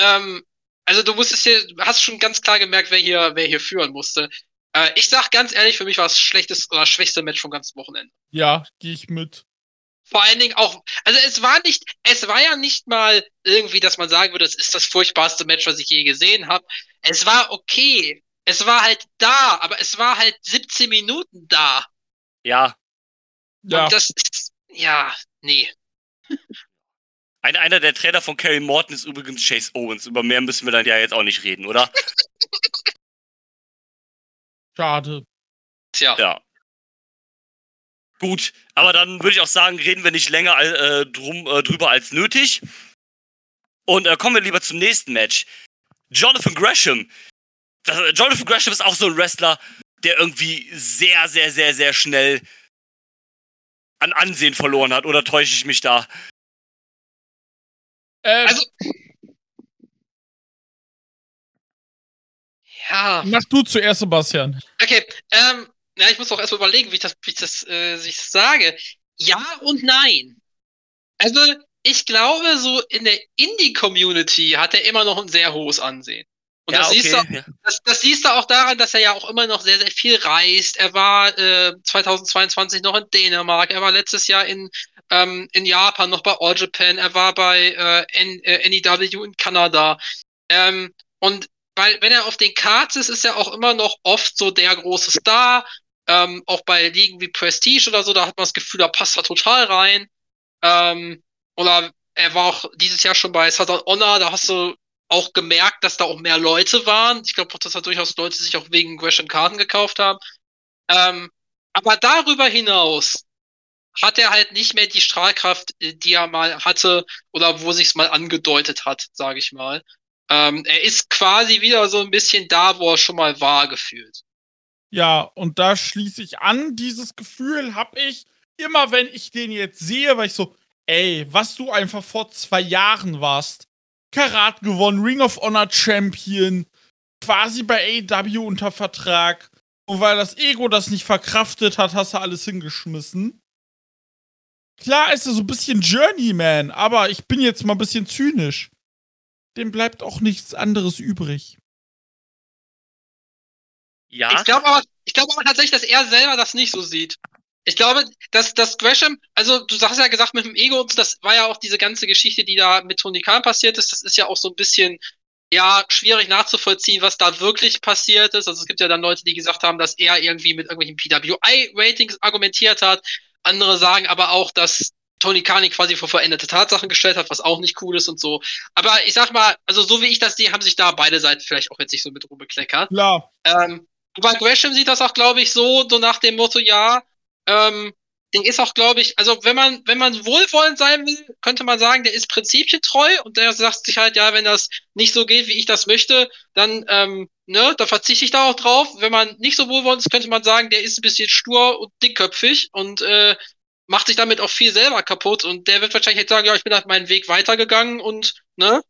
ähm, also du musstest hier, hast schon ganz klar gemerkt, wer hier, wer hier führen musste. Äh, ich sag ganz ehrlich, für mich war es schlechtes oder schwächste Match vom ganzen Wochenende Ja, gehe ich mit. vor allen Dingen auch, also es war nicht, es war ja nicht mal irgendwie, dass man sagen würde, es ist das furchtbarste Match, was ich je gesehen habe. Es war okay. Es war halt da, aber es war halt 17 Minuten da. ja. Ja, Und das ist, ja, nee. Ein, einer der Trainer von Kerry Morton ist übrigens Chase Owens. Über mehr müssen wir dann ja jetzt auch nicht reden, oder? schade. Tja. Ja. Gut, aber dann würde ich auch sagen, reden wir nicht länger äh, drum, äh, drüber als nötig. Und äh, kommen wir lieber zum nächsten Match. Jonathan Gresham. Das, äh, Jonathan Gresham ist auch so ein Wrestler, der irgendwie sehr, sehr, sehr, sehr schnell an Ansehen verloren hat. Oder täusche ich mich da? Äh, Also, ja. mach du zuerst, Sebastian. Okay, ähm, ja, ich muss auch erstmal überlegen, wie ich das, wie ich das äh, sich sage. Ja und nein. Also, ich glaube, so in der Indie-Community hat er immer noch ein sehr hohes Ansehen. Und das, siehst du, ja. das, das siehst du auch daran, dass er ja auch immer noch sehr, sehr viel reist. Er war äh, 2022 noch in Dänemark, er war letztes Jahr in, ähm, in Japan noch bei All Japan, er war bei äh, N, äh, NEW in Kanada. Ähm, und weil, wenn er auf den Cards ist, ist er auch immer noch oft so der große Star. Ähm, auch bei Ligen wie Prestige oder so, da hat man das Gefühl, da passt er total rein. Ähm, oder er war auch dieses Jahr schon bei Southern Honor, da hast du auch gemerkt, dass da auch mehr Leute waren. Ich glaube auch, dass da durchaus Leute sich auch wegen Gresham Karten gekauft haben. Ähm, aber darüber hinaus hat er halt nicht mehr die Strahlkraft, äh, die er mal hatte oder wo sich's mal angedeutet hat, sage ich mal. Ähm, er ist quasi wieder so ein bisschen da, wo er schon mal war, gefühlt. Ja, und da schließe ich an, dieses Gefühl habe ich immer, wenn ich den jetzt sehe, weil ich so, ey, was du einfach vor zwei Jahren warst. Karat gewonnen, Ring of Honor Champion, quasi bei AEW unter Vertrag. Und weil das Ego das nicht verkraftet hat, hast du alles hingeschmissen. Klar ist er so ein bisschen Journeyman, aber ich bin jetzt mal ein bisschen zynisch. Dem bleibt auch nichts anderes übrig. Ja, Ich glaube aber, ich glaube aber tatsächlich, dass er selber das nicht so sieht. Ich glaube, dass, dass Gresham, also du hast ja gesagt mit dem Ego und so, das war ja auch diese ganze Geschichte, die da mit Tony Khan passiert ist. Das ist ja auch so ein bisschen, ja, schwierig nachzuvollziehen, was da wirklich passiert ist. Also es gibt ja dann Leute, die gesagt haben, dass er irgendwie mit irgendwelchen PWI-Ratings argumentiert hat. Andere sagen aber auch, dass Tony Khan quasi vor veränderte Tatsachen gestellt hat, was auch nicht cool ist und so. Aber ich sag mal, also so wie ich das sehe, haben sich da beide Seiten vielleicht auch jetzt nicht so mit rumgekleckert. Klar. Ähm, aber Gresham sieht das auch, glaube ich, so, so nach dem Motto, ja, ähm, den ist auch, glaube ich, also wenn man, wenn man wohlwollend sein will, könnte man sagen, der ist prinzipientreu und der sagt sich halt, ja, wenn das nicht so geht, wie ich das möchte, dann, ähm, ne, da verzichte ich da auch drauf. Wenn man nicht so wohlwollend ist, könnte man sagen, der ist ein bisschen stur und dickköpfig und äh, macht sich damit auch viel selber kaputt und der wird wahrscheinlich jetzt sagen, ja, ich bin halt meinen Weg weitergegangen und, ne,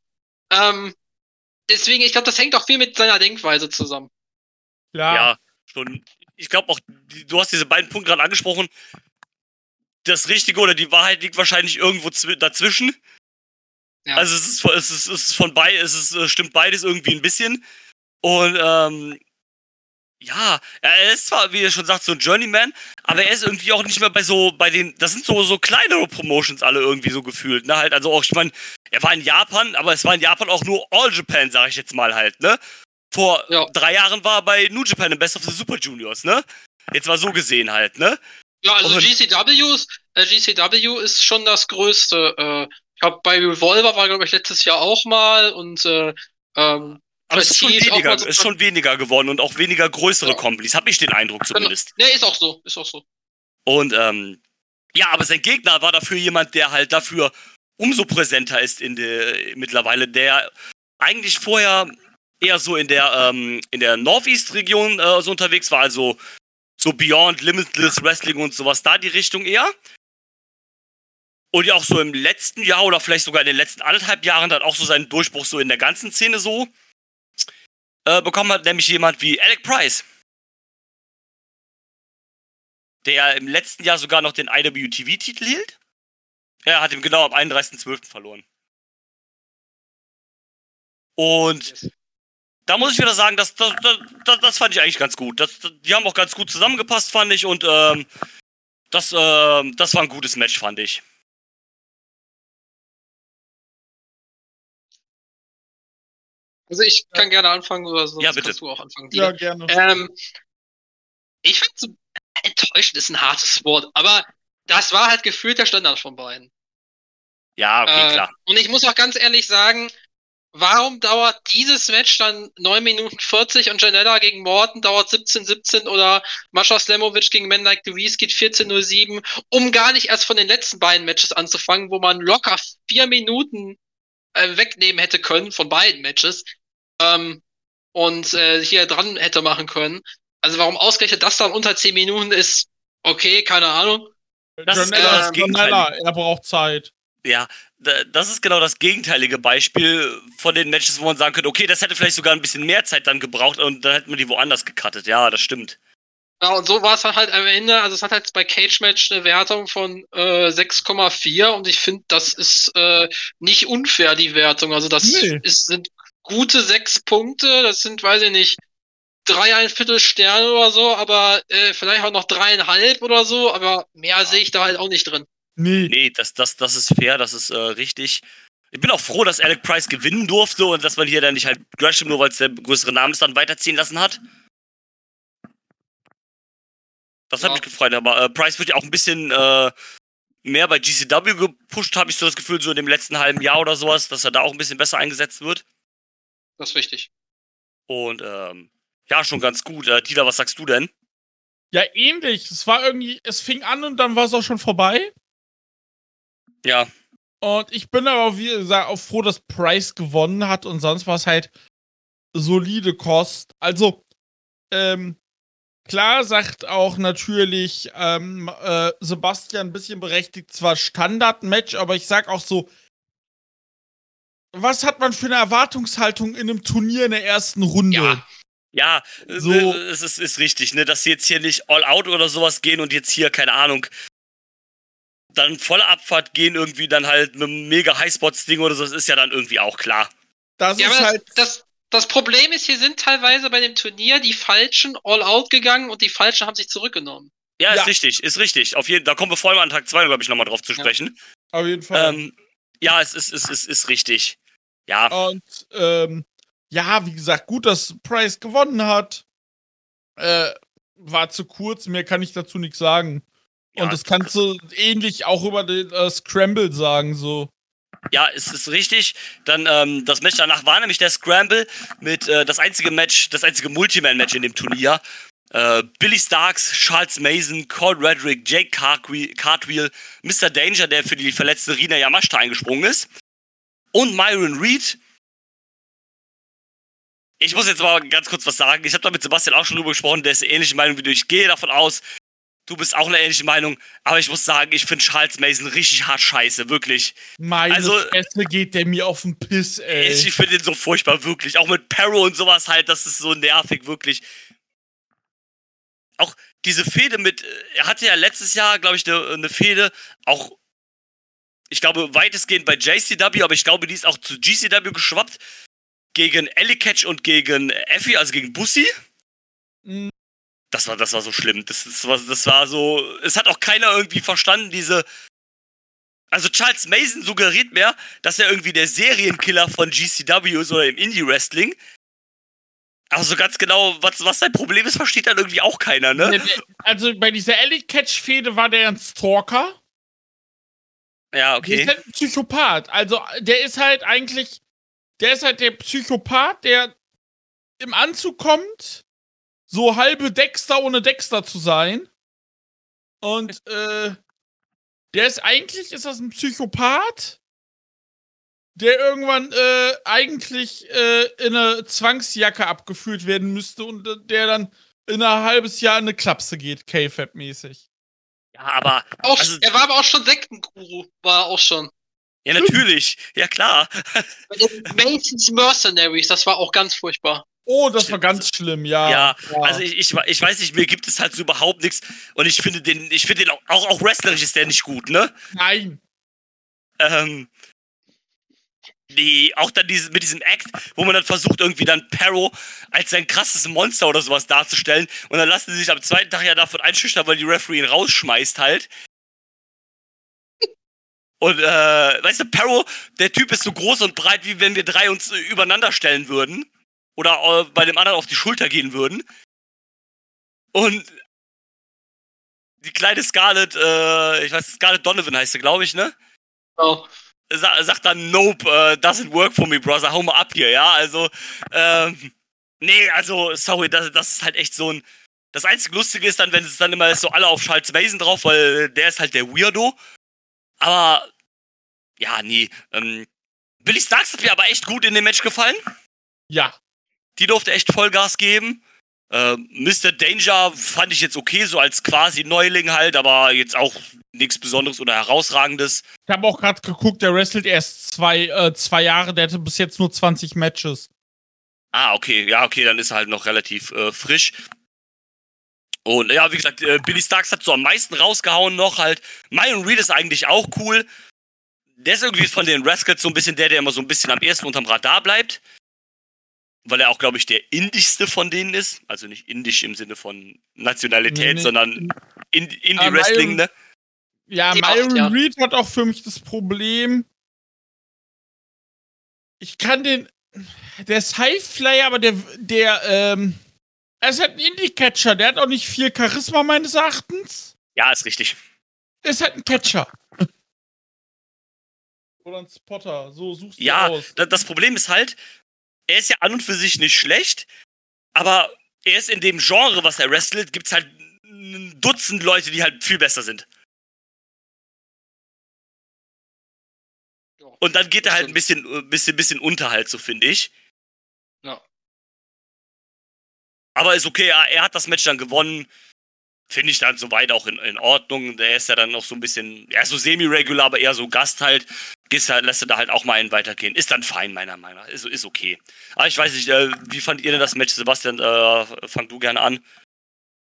ähm, deswegen, ich glaube, das hängt auch viel mit seiner Denkweise zusammen. Klar. Ja, schon. Ich glaube auch, du hast diese beiden Punkte gerade angesprochen. Das Richtige oder die Wahrheit liegt wahrscheinlich irgendwo zwi- dazwischen. Ja. Also es ist, von- es ist, es ist von beid, es ist, äh, stimmt beides irgendwie ein bisschen. Und ähm, ja, er ist zwar, wie er schon sagt, so ein Journeyman, aber er ist irgendwie auch nicht mehr bei so, bei den, das sind so, so kleinere Promotions alle irgendwie so gefühlt, ne? Halt, also auch, ich meine, er war in Japan, aber es war in Japan auch nur All Japan, sag ich jetzt mal halt, ne? Vor Ja. drei Jahren war er bei New Japan im Best of the Super Juniors, ne? Jetzt mal so gesehen halt, ne? Ja, also Und- GCW ist, äh, GCW ist schon das Größte. Äh, ich glaube, bei Revolver war, glaube ich, letztes Jahr auch mal und äh, ähm, Aber es ist schon, weniger, so- ist schon weniger geworden und auch weniger größere Ja. Companies, hab ich den Eindruck Genau. zumindest. Ne, ist auch so, ist auch so. Und ähm, ja, aber sein Gegner war dafür jemand, der halt dafür umso präsenter ist in der mittlerweile, der eigentlich vorher eher so in der ähm, in der Northeast-Region äh, so unterwegs war, also so Beyond Limitless Wrestling und sowas da die Richtung eher. Und ja auch so im letzten Jahr oder vielleicht sogar in den letzten anderthalb Jahren dann auch so seinen Durchbruch so in der ganzen Szene so äh, bekommen hat, nämlich jemand wie Alec Price der im letzten Jahr sogar noch den IWTV-Titel hielt. Er hat ihm genau am 31.12. verloren. Und da muss ich wieder sagen, das, das, das, das fand ich eigentlich ganz gut. Das, die haben auch ganz gut zusammengepasst, fand ich. Und ähm, das, ähm, das war ein gutes Match, fand ich. Also ich kann gerne anfangen oder sonst Ja, bitte. kannst du auch anfangen. Ja, gerne. Ähm, ich finde so enttäuschend ist ein hartes Wort, aber das war halt gefühlt der Standard von beiden. Ja, okay, Äh, klar. Und ich muss auch ganz ehrlich sagen, warum dauert dieses Match dann 9 Minuten 40 und Janella gegen Morton dauert 17-17 oder Mascha Slamovic gegen Men Like Louise geht 14-07, um gar nicht erst von den letzten beiden Matches anzufangen, wo man locker vier Minuten äh, wegnehmen hätte können von beiden Matches ähm, und äh, hier dran hätte machen können. Also warum ausgerechnet das dann unter 10 Minuten ist, okay, keine Ahnung. Das ist John Ella das ist Gegenteil. schneller, er braucht Zeit. Ja, da- das ist genau das gegenteilige Beispiel von den Matches, wo man sagen könnte, okay, das hätte vielleicht sogar ein bisschen mehr Zeit dann gebraucht und dann hätten wir die woanders gecuttet. Ja, das stimmt. Ja, und so war es halt am Ende. Also es hat halt bei Cage Match eine Wertung von äh, 6,4 und ich finde, das ist äh, nicht unfair, die Wertung. Also das Nee. ist, sind gute sechs Punkte, das sind, weiß ich nicht, drei ein Viertel Sterne oder so, aber äh, vielleicht auch noch dreieinhalb oder so, aber mehr sehe ich da halt auch nicht drin. Nee. Nee, das, das, das ist fair, das ist äh, richtig. Ich bin auch froh, dass Alec Price gewinnen durfte und dass man hier dann nicht halt Gresham, nur weil es der größere Name ist, dann weiterziehen lassen hat. Das hat Ja. mich gefreut, aber äh, Price wird ja auch ein bisschen äh, mehr bei GCW gepusht, habe ich so das Gefühl, so in dem letzten halben Jahr oder sowas, dass er da auch ein bisschen besser eingesetzt wird. Das ist richtig. Und ähm, ja, schon ganz gut. Äh, Dieter, was sagst du denn? Ja, ähnlich. Es war irgendwie, es fing an und dann war es auch schon vorbei. Ja, Und ich bin aber, wie gesagt, auch froh, dass Price gewonnen hat und sonst war es halt solide Kost. Also, ähm, klar sagt auch natürlich ähm, äh, Sebastian ein bisschen berechtigt, zwar Standard-Match, aber ich sag auch so, was hat man für eine Erwartungshaltung in einem Turnier in der ersten Runde? Ja. ja, So. so. es ist, ist richtig, ne, dass sie jetzt hier nicht all out oder sowas gehen und jetzt hier, keine Ahnung, dann volle Abfahrt gehen, irgendwie dann halt mit einem mega Highspots-Ding oder so, das ist ja dann irgendwie auch klar. Das Ja, ist halt. das, das Problem ist, hier sind teilweise bei dem Turnier die Falschen all out gegangen und die Falschen haben sich zurückgenommen. Ja, ist Ja. richtig, ist richtig. Auf jeden, da kommen wir vor allem an Tag 2, glaube ich, nochmal drauf zu Ja. sprechen. Auf jeden Fall. Ähm, ja, es ist, es ist, ist richtig. Ja, Und ähm, ja, wie gesagt, gut, dass Price gewonnen hat. Äh, war zu kurz, mehr kann ich dazu nichts sagen. Ja, und das kannst du ähnlich auch über den äh, Scramble sagen, so. Ja, ist es richtig. Dann ähm, das Match danach war nämlich der Scramble mit äh, das einzige Match, das einzige Multiman-Match in dem Turnier. Äh, Billy Starks, Charles Mason, Cole Redrick, Jake Cartwheel, Mr. Danger, der für die verletzte Rina Yamashita eingesprungen ist. Und Myron Reed. Ich muss jetzt mal ganz kurz was sagen. Ich habe da mit Sebastian auch schon drüber gesprochen, der ist ähnliche Meinung wie du. Ich gehe davon aus, du bist auch eine ähnliche Meinung. Aber ich muss sagen, ich finde Charles Mason richtig hart scheiße, wirklich. Meine also, Fresse geht der mir auf den Piss, ey. Ich, ich finde den so furchtbar, wirklich. Auch mit Perro und sowas halt, das ist so nervig, wirklich auch diese Fehde mit, äh, er hatte ja letztes Jahr, glaube ich, eine, eine Fehde, auch, ich glaube, weitestgehend bei JCW, aber ich glaube, die ist auch zu GCW geschwappt, gegen Ellie Catch und gegen Effie, also gegen Bussi. Mhm. Das war, das war so schlimm. Das, das, war, das war so, es hat auch keiner irgendwie verstanden, diese, also Charles Mason suggeriert mir, dass er irgendwie der Serienkiller von GCW ist oder im Indie-Wrestling. Aber so ganz genau, was, was sein Problem ist, versteht dann irgendwie auch keiner, ne? Also bei dieser Elite Catch-Fehde war der ein Stalker. Ja, okay. Der ist halt ein Psychopath. Also der ist halt eigentlich, der ist halt der Psychopath, der im Anzug kommt, so halbe Dexter ohne Dexter zu sein. Und äh, der ist eigentlich, ist das ein Psychopath, der irgendwann äh, eigentlich äh, in eine Zwangsjacke abgeführt werden müsste und äh, der dann in ein halbes Jahr in eine Klapse geht, K-Fab-mäßig. Ja, aber. Auch, also, er war aber auch schon Sektenguru, war er auch schon. Ja, natürlich. Ja, klar. Masons Mercenaries, das war auch ganz furchtbar. Oh, das war ganz schlimm, ja. Ja, ja. also ich, ich, ich, weiß nicht, mir gibt es halt so überhaupt nichts. Und ich finde den, ich finde den auch, auch, auch wrestlerisch ist der nicht gut, ne? Nein. Ähm, die, auch dann diese, mit diesem Act, wo man dann versucht, irgendwie dann Perro als sein krasses Monster oder sowas darzustellen. Und dann lassen sie sich am zweiten Tag ja davon einschüchtern, weil die Referee ihn rausschmeißt halt. Und, äh, weißt du, Perro, der Typ ist so groß und breit, wie wenn wir drei uns äh, übereinander stellen würden. Oder äh, bei dem anderen auf die Schulter gehen würden. Und die kleine Scarlett, äh, ich weiß, Scarlett Donovan heißt sie, glaube ich, ne? Oh sa sagt dann, nope, uh, doesn't work for me, brother, hau mal ab hier, ja, also, ähm, nee, also, sorry, das, das ist halt echt so ein, das einzige Lustige ist dann, wenn es dann immer so alle auf Charles Mason drauf, weil der ist halt der Weirdo, aber, ja, nee, ähm, Billy Starks hat mir aber echt gut in dem Match gefallen. Ja. Die durfte echt Vollgas geben. Äh, Mr. Danger fand ich jetzt okay, so als quasi Neuling halt, aber jetzt auch nichts Besonderes oder Herausragendes. Ich habe auch gerade geguckt, der wrestelt erst zwei, äh, zwei Jahre, der hatte bis jetzt nur 20 Matches. Ah, okay, ja, okay, dann ist er halt noch relativ äh, frisch. Und ja, wie gesagt, äh, Billy Starks hat so am meisten rausgehauen noch halt. Myron Reed ist eigentlich auch cool. Der ist irgendwie von den Rascals so ein bisschen der, der immer so ein bisschen am ersten unterm Radar bleibt weil er auch, glaube ich, der indischste von denen ist. Also nicht indisch im Sinne von Nationalität, nee, nee. sondern in, Indie-Wrestling, ne? Ja, Myron ja. Reed hat auch für mich das Problem. Ich kann den. Der ist Highflyer, aber der, der, ähm, er ist halt ein Indie-Catcher. Der hat auch nicht viel Charisma meines Erachtens. Ja, ist richtig. Er ist halt ein Catcher. Oder ein Spotter. So suchst du ja, aus. Ja, das Problem ist halt, er ist ja an und für sich nicht schlecht, aber er ist in dem Genre, was er wrestelt, gibt es halt ein Dutzend Leute, die halt viel besser sind. Und dann geht er halt ein bisschen, bisschen, bisschen unter halt, so finde ich. Ja. Aber ist okay, er, er hat das Match dann gewonnen. Finde ich dann soweit auch in, in Ordnung. Der ist ja dann noch so ein bisschen, ja, so semi-regular, aber eher so Gast halt gehst halt, lässt du da halt auch mal einen weitergehen. Ist dann fein, meiner Meinung nach. Ist, ist okay. Aber ich weiß nicht, äh, wie fand ihr denn das Match, Sebastian? Äh, fang du gerne an.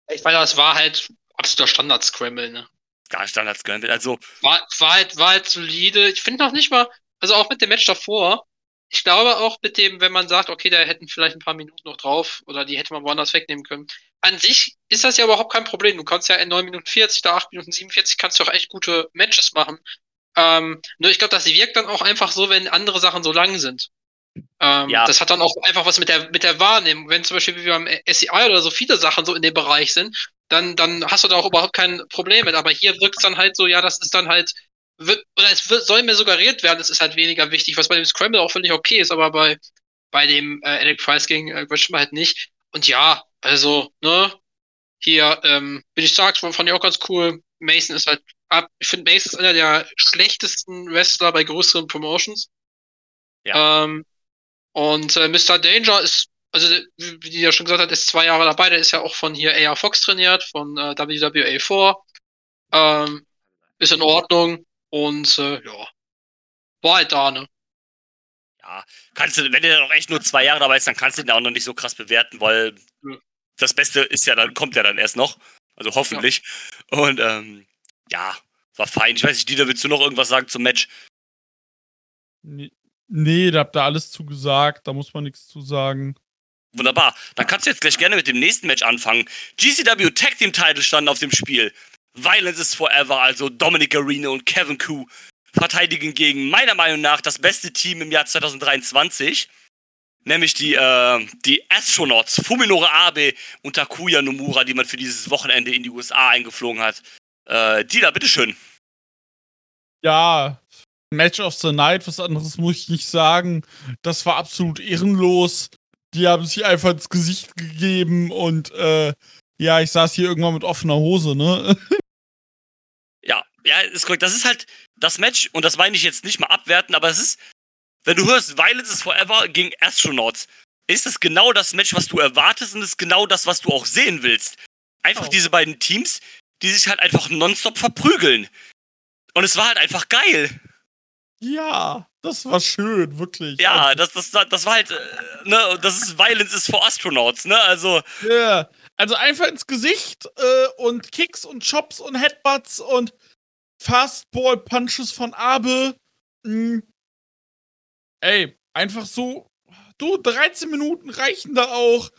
Ich weiß, das war halt absoluter Standard-Scramble, ne? Gar Standard-Scramble, also. War, war, halt, war halt solide. Ich finde noch nicht mal, also auch mit dem Match davor, ich glaube auch mit dem, wenn man sagt, okay, da hätten vielleicht ein paar Minuten noch drauf oder die hätte man woanders wegnehmen können. An sich ist das ja überhaupt kein Problem. Du kannst ja in 9 Minuten 40, da 8 Minuten 47 kannst du auch echt gute Matches machen. Ähm, nur ich glaube, das wirkt dann auch einfach so, wenn andere Sachen so lang sind. Ähm, ja. Das hat dann auch einfach was mit der, mit der Wahrnehmung. Wenn zum Beispiel wie beim SEI oder so viele Sachen so in dem Bereich sind, dann, dann hast du da auch überhaupt kein Problem mit. Aber hier wirkt es dann halt so, ja, das ist dann halt, wird, oder es wird, soll mir suggeriert werden, es ist halt weniger wichtig, was bei dem Scramble auch völlig okay ist, aber bei, bei dem äh, Alec Price gegen äh, Gresham halt nicht. Und ja, also, ne, hier, ähm, wie ich sag's, fand ich auch ganz cool. Mason ist halt ab, ich finde Mason ist einer der schlechtesten Wrestler bei größeren Promotions. Ja. Ähm, und äh, Mr. Danger ist, also wie die ja schon gesagt hat, ist zwei Jahre dabei, der ist ja auch von hier AR Fox trainiert, von äh, WWA 4. Ähm, ist in Ordnung und äh, ja, war halt da, ne? Ja, kannst du, wenn der noch echt nur zwei Jahre dabei ist, dann kannst du ihn auch noch nicht so krass bewerten, weil ja. das Beste ist ja dann, kommt ja dann erst noch. Also hoffentlich. Ja. Und ähm, ja, war fein. Ich weiß nicht, Dieter, willst du noch irgendwas sagen zum Match? Nee, da habt ihr alles zugesagt, da muss man nichts zu sagen. Wunderbar. Dann kannst du jetzt gleich gerne mit dem nächsten Match anfangen. GCW Tag Team Title standen auf dem Spiel. Violence is Forever, also Dominic Arena und Kevin Koo, verteidigen gegen meiner Meinung nach das beste Team im Jahr 2023. Nämlich die, äh, die Astronauts, Fuminore Abe und Takuya Nomura, die man für dieses Wochenende in die USA eingeflogen hat. Äh, Dila, bitteschön. Ja, Match of the Night, was anderes muss ich nicht sagen. Das war absolut ehrenlos. Die haben sich einfach ins Gesicht gegeben und äh, ja, ich saß hier irgendwann mit offener Hose, ne? Ja, ja, ist korrekt. Das ist halt das Match, und das meine ich jetzt nicht mal abwerten, aber es ist, wenn du hörst, Violence is Forever gegen Astronauts, ist es genau das Match, was du erwartest und ist genau das, was du auch sehen willst. Einfach oh. diese beiden Teams, die sich halt einfach nonstop verprügeln. Und es war halt einfach geil. Ja, das war schön, wirklich. Ja, das, das, das war halt, äh, ne, das ist Violence is for Astronauts, ne, also. Ja, also einfach ins Gesicht äh, und Kicks und Chops und Headbutts und Fastball-Punches von Abe. Mhm. Ey, einfach so, du, 13 Minuten reichen da auch.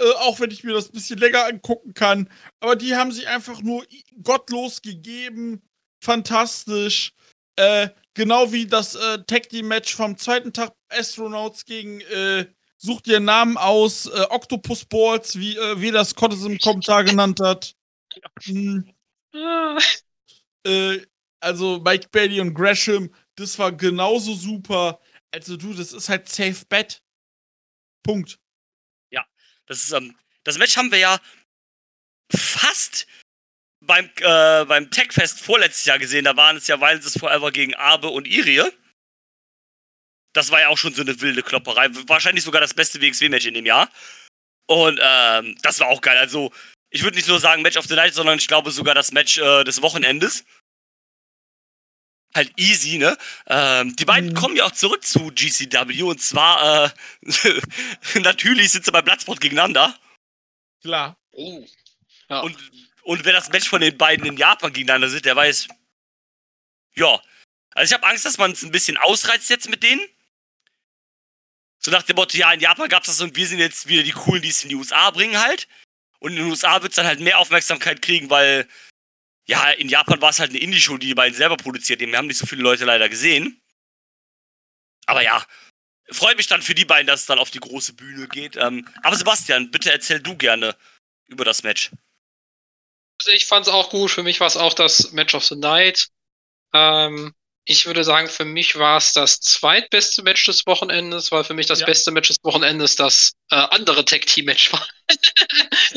Äh, auch wenn ich mir das ein bisschen länger angucken kann. Aber die haben sich einfach nur gottlos gegeben. Fantastisch. Äh, genau wie das äh, Tag Team Match vom zweiten Tag Astronauts gegen äh, Such dir Namen aus, äh, Octopus Balls, wie äh, wie das Cottes im Kommentar genannt hat. Mhm. also Mike Bailey und Gresham, das war genauso super. Also du, das ist halt Safe Bet. Punkt. Ja, das ist ähm, das Match haben wir ja fast beim, äh, beim Techfest vorletztes Jahr gesehen, da waren es ja Violence Forever gegen Abe und Irie. Das war ja auch schon so eine wilde Klopperei. Wahrscheinlich sogar das beste WXW-Match in dem Jahr. Und ähm, das war auch geil. Also, ich würde nicht nur sagen Match of the Night, sondern ich glaube sogar das Match äh, des Wochenendes. Halt easy, ne? Ähm, die beiden mhm. kommen ja auch zurück zu GCW und zwar, äh, natürlich sind sie bei Bloodsport gegeneinander. Klar. Oh. Ja. Und und wer das Match von den beiden in Japan gegeneinander sieht, der weiß, ja. Also ich habe Angst, dass man es ein bisschen ausreizt jetzt mit denen. So nach dem Motto, ja, in Japan gab es das und wir sind jetzt wieder die Coolen, die es in die USA bringen halt. Und in den USA wird es dann halt mehr Aufmerksamkeit kriegen, weil, ja, in Japan war es halt eine Indie-Show, die die beiden selber produziert haben. Wir haben nicht so viele Leute leider gesehen. Aber ja, freut mich dann für die beiden, dass es dann auf die große Bühne geht. Ähm, aber Sebastian, bitte erzähl du gerne über das Match. Also ich fand es auch gut. Für mich war es auch das Match of the Night. Ähm, ich würde sagen, für mich war es das zweitbeste Match des Wochenendes, weil für mich das ja. beste Match des Wochenendes das äh, andere Tag-Team-Match war.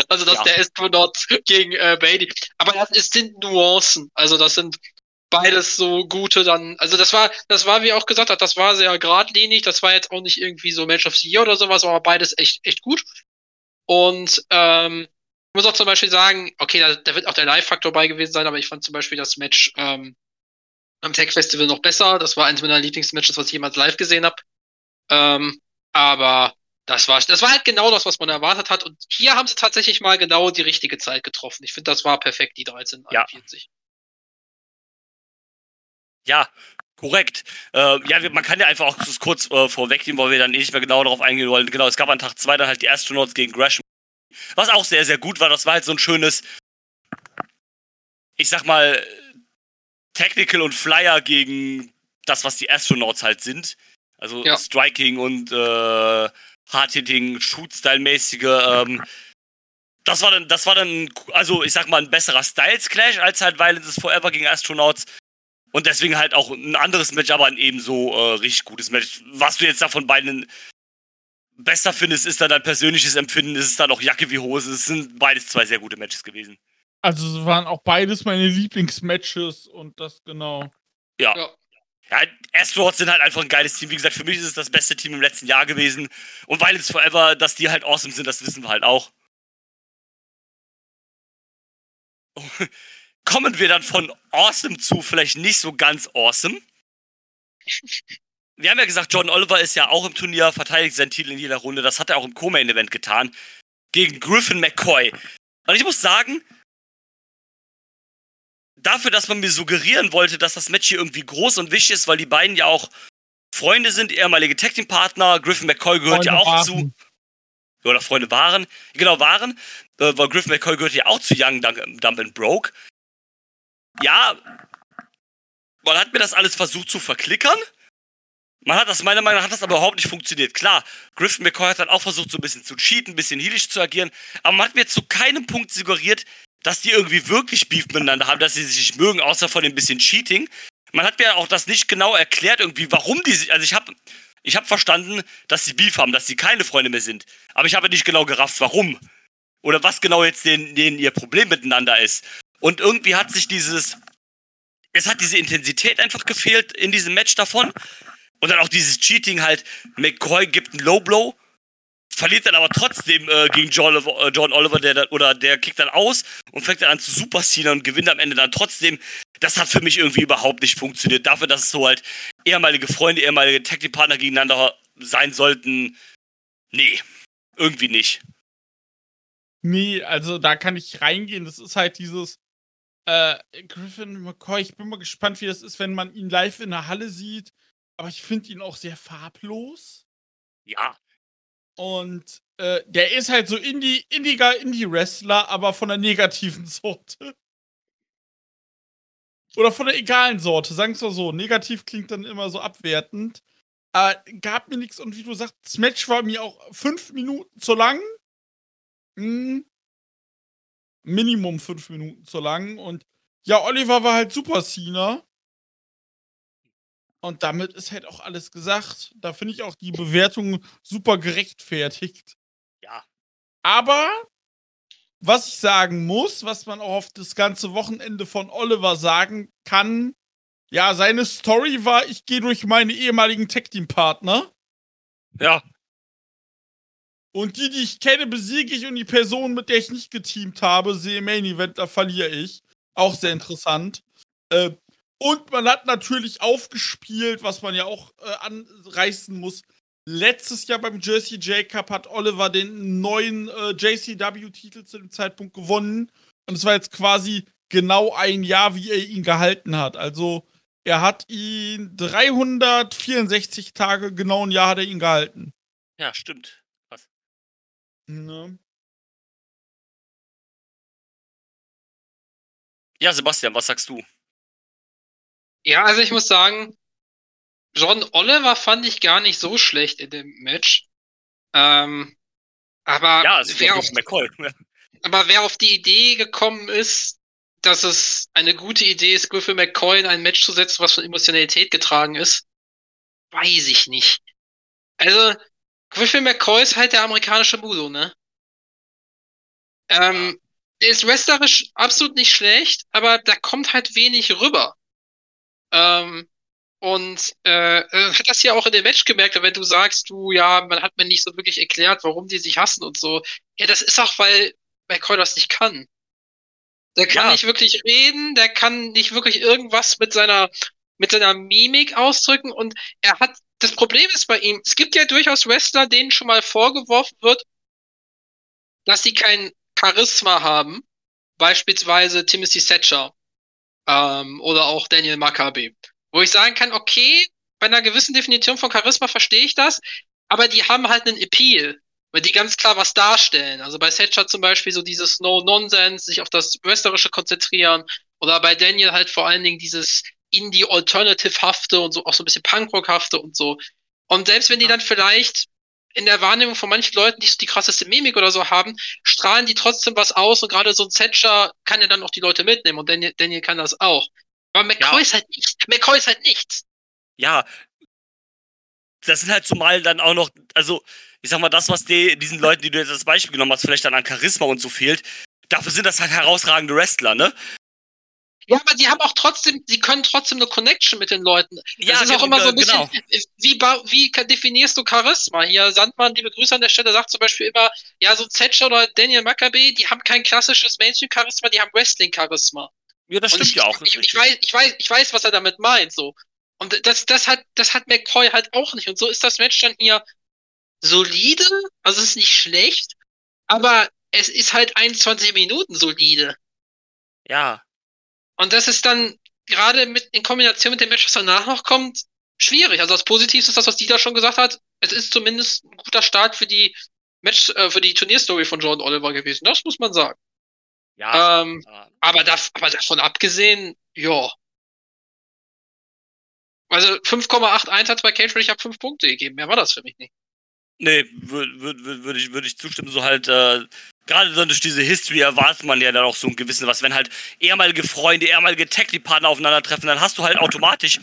Also das ja. der Astronaut gegen äh, Bailey. Aber das ist, sind Nuancen. Also das sind beides so gute dann. Also das war, das war, wie auch gesagt hat, das war sehr geradlinig. Das war jetzt auch nicht irgendwie so Match of the Year oder sowas, aber beides echt, echt gut. Und ähm, ich muss auch zum Beispiel sagen, okay, da, da wird auch der Live-Faktor bei gewesen sein, aber ich fand zum Beispiel das Match ähm, am Tech Festival noch besser. Das war eines meiner Lieblingsmatches, was ich jemals live gesehen habe. Ähm, aber das war, das war halt genau das, was man erwartet hat. Und hier haben sie tatsächlich mal genau die richtige Zeit getroffen. Ich finde, das war perfekt, die 1341. Ja. ja, korrekt. Äh, ja, man kann ja einfach auch kurz äh, vorwegnehmen, weil wir dann eh nicht mehr genau darauf eingehen wollen. Genau, es gab an Tag 2 dann halt die Astronauts gegen Gresham was auch sehr, sehr gut war. Das war halt so ein schönes, ich sag mal, Technical und Flyer gegen das, was die Astronauts halt sind. Also ja. Striking und äh, Hard-Hitting, Shoot-Style-mäßige. Ähm, das war dann, das war dann, also ich sag mal, ein besserer Styles Clash als halt Violence Forever gegen Astronauts. Und deswegen halt auch ein anderes Match, aber ein ebenso äh, richtig gutes Match. Was du jetzt davon beiden besser findest, ist dann dein persönliches Empfinden. Ist es dann auch Jacke wie Hose. Es sind beides zwei sehr gute Matches gewesen. Also es waren auch beides meine Lieblingsmatches und das genau. Ja. ja. Ja, Astros sind halt einfach ein geiles Team. Wie gesagt, für mich ist es das beste Team im letzten Jahr gewesen. Und weil es Forever, dass die halt awesome sind, das wissen wir halt auch. Kommen wir dann von awesome zu vielleicht nicht so ganz awesome. Wir haben ja gesagt, John Oliver ist ja auch im Turnier, verteidigt seinen Titel in jeder Runde. Das hat er auch im Co-Main-Event getan. Gegen Griffin McCoy. Und ich muss sagen, dafür, dass man mir suggerieren wollte, dass das Match hier irgendwie groß und wichtig ist, weil die beiden ja auch Freunde sind, ehemalige Tag Team Partner. Griffin McCoy gehört Freunde ja auch waren. zu. Oder Freunde waren. Genau, waren. Äh, weil Griffin McCoy gehört ja auch zu Young Dumb and Broke. Ja, man hat mir das alles versucht zu verklickern. Man hat das, meiner Meinung nach, hat das aber überhaupt nicht funktioniert. Klar, Griffin McCoy hat dann auch versucht, so ein bisschen zu cheaten, ein bisschen heelisch zu agieren, aber man hat mir zu keinem Punkt suggeriert, dass die irgendwie wirklich Beef miteinander haben, dass sie sich mögen, außer von dem bisschen Cheating. Man hat mir auch das nicht genau erklärt, irgendwie, warum die sich. Also ich habe ich hab verstanden, dass sie Beef haben, dass sie keine Freunde mehr sind. Aber ich habe nicht genau gerafft, warum. Oder was genau jetzt denen, denen ihr Problem miteinander ist. Und irgendwie hat sich dieses. Es hat diese Intensität einfach gefehlt in diesem Match davon. Und dann auch dieses Cheating halt. McCoy gibt einen Low Blow verliert dann aber trotzdem äh, gegen John, äh, John Oliver, der dann, oder der kickt dann aus und fängt dann an zu Supercena und gewinnt am Ende dann trotzdem. Das hat für mich irgendwie überhaupt nicht funktioniert. Dafür, dass es so halt ehemalige Freunde, ehemalige Tag Team Partner gegeneinander sein sollten. Nee, irgendwie nicht. Nee, also da kann ich reingehen. Das ist halt dieses äh, Griffin McCoy. Ich bin mal gespannt, wie das ist, wenn man ihn live in der Halle sieht. Aber ich finde ihn auch sehr farblos. Ja, und äh, der ist halt so Indie, indiger Indie-Wrestler, aber von der negativen Sorte. Oder von der egalen Sorte, sagen wir so. Negativ klingt dann immer so abwertend. Äh, gab mir nichts und wie du sagst, das Match war mir auch fünf Minuten zu lang. Hm. Minimum fünf Minuten zu lang. Und ja, Oliver war halt Super Cena. Und damit ist halt auch alles gesagt. Da finde ich auch die Bewertung super gerechtfertigt. Ja. Aber was ich sagen muss, was man auch auf das ganze Wochenende von Oliver sagen kann, ja, seine Story war, ich gehe durch meine ehemaligen Tech-Team-Partner. Ja. Und die, die ich kenne, besiege ich und die Person, mit der ich nicht geteamt habe, sehe Main Event, da verliere ich. Auch sehr interessant. Äh, und man hat natürlich aufgespielt, was man ja auch äh, anreißen muss. Letztes Jahr beim Jersey J Cup hat Oliver den neuen äh, JCW-Titel zu dem Zeitpunkt gewonnen. Und es war jetzt quasi genau ein Jahr, wie er ihn gehalten hat. Also er hat ihn 364 Tage, genau ein Jahr hat er ihn gehalten. Ja, stimmt. Was? Ne? Ja, Sebastian, was sagst du? Ja, also ich muss sagen, John Oliver fand ich gar nicht so schlecht in dem Match. Ähm, aber, ja, wer auf, aber wer auf die Idee gekommen ist, dass es eine gute Idee ist, Griffin McCoy in ein Match zu setzen, was von Emotionalität getragen ist, weiß ich nicht. Also, Griffin McCoy ist halt der amerikanische Budo, ne? Ähm, der ist wrestlerisch absolut nicht schlecht, aber da kommt halt wenig rüber. Ähm, und äh, äh, hat das ja auch in dem Match gemerkt, wenn du sagst, du, ja, man hat mir nicht so wirklich erklärt, warum die sich hassen und so. Ja, das ist auch, weil McCoy das nicht kann. Der kann ja. nicht wirklich reden, der kann nicht wirklich irgendwas mit seiner, mit seiner Mimik ausdrücken und er hat, das Problem ist bei ihm, es gibt ja durchaus Wrestler, denen schon mal vorgeworfen wird, dass sie kein Charisma haben. Beispielsweise Timothy Thatcher ähm, oder auch Daniel Maccabi. Wo ich sagen kann, okay, bei einer gewissen Definition von Charisma verstehe ich das, aber die haben halt einen Appeal, weil die ganz klar was darstellen. Also bei Setcher zum Beispiel so dieses No-Nonsense, sich auf das Westerische konzentrieren oder bei Daniel halt vor allen Dingen dieses Indie-Alternative-hafte und so auch so ein bisschen Punkrock-hafte und so. Und selbst wenn die dann vielleicht in der Wahrnehmung von manchen Leuten nicht so die krasseste Mimik oder so haben, strahlen die trotzdem was aus und gerade so ein Thatcher kann ja dann auch die Leute mitnehmen und Daniel, Daniel kann das auch. Aber McCoy Ja. ist halt nicht, McCoy ist halt nichts. Ja. Das sind halt zumal dann auch noch, also, ich sag mal, das, was die, diesen Leuten, die du jetzt als Beispiel genommen hast, vielleicht dann an Charisma und so fehlt, dafür sind das halt herausragende Wrestler, ne? Ja, aber die haben auch trotzdem, die können trotzdem eine Connection mit den Leuten. Das ist auch ge- immer so ein ge- bisschen, wie, ba- wie ka- definierst du Charisma? Hier, Sandmann, liebe Grüße an der Stelle, sagt zum Beispiel immer, ja, so Thatcher oder Daniel Maccabee, die haben kein klassisches Mainstream-Charisma, die haben Wrestling-Charisma. Ja, das stimmt ich, ja auch. Ich, ich, weiß, ich, weiß, ich weiß, was er damit meint, so. Und das, das hat, das hat McCoy halt auch nicht. Und so ist das Match dann hier solide, also es ist nicht schlecht, aber es ist halt 21 Minuten solide. Ja. Und das ist dann gerade mit in Kombination mit dem Match, was danach noch kommt, schwierig. Also das Positivste ist das, was Dieter schon gesagt hat. Es ist zumindest ein guter Start für die Match, äh, für die Turnierstory von Jordan Oliver gewesen. Das muss man sagen. Ja. Ähm, ja. aber, da, aber davon abgesehen, ja. Also 5,81 hat bei Cage ich habe 5 Punkte gegeben. Mehr war das für mich nicht. Nee, würde würd, würd, würd ich, würd ich zustimmen, so halt, äh, gerade durch diese History erwartet man ja dann auch so ein gewissen was. Wenn halt ehemalige Freunde, ehemalige Tag-Partner aufeinandertreffen, dann hast du halt automatisch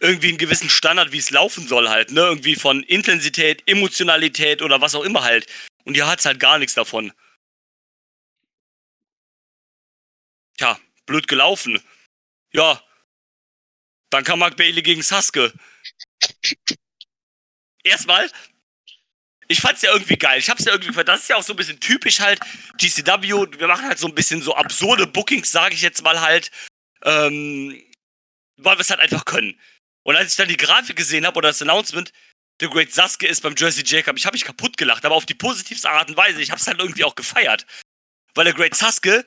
irgendwie einen gewissen Standard, wie es laufen soll halt, ne? Irgendwie von Intensität, Emotionalität oder was auch immer halt. Und hier hat's halt gar nichts davon. Tja, blöd gelaufen. Ja. Dann kam Mark Bailey gegen Sasuke. Erstmal, ich fand's ja irgendwie geil. Ich hab's ja irgendwie, das ist ja auch so ein bisschen typisch halt GCW. Wir machen halt so ein bisschen so absurde Bookings, sage ich jetzt mal halt, ähm, weil wir es halt einfach können. Und als ich dann die Grafik gesehen habe oder das Announcement, The Great Sasuke ist beim Jersey Jacob, ich habe mich kaputt gelacht, aber auf die positivste Art und Weise. Ich hab's halt irgendwie auch gefeiert. Weil der Great Sasuke,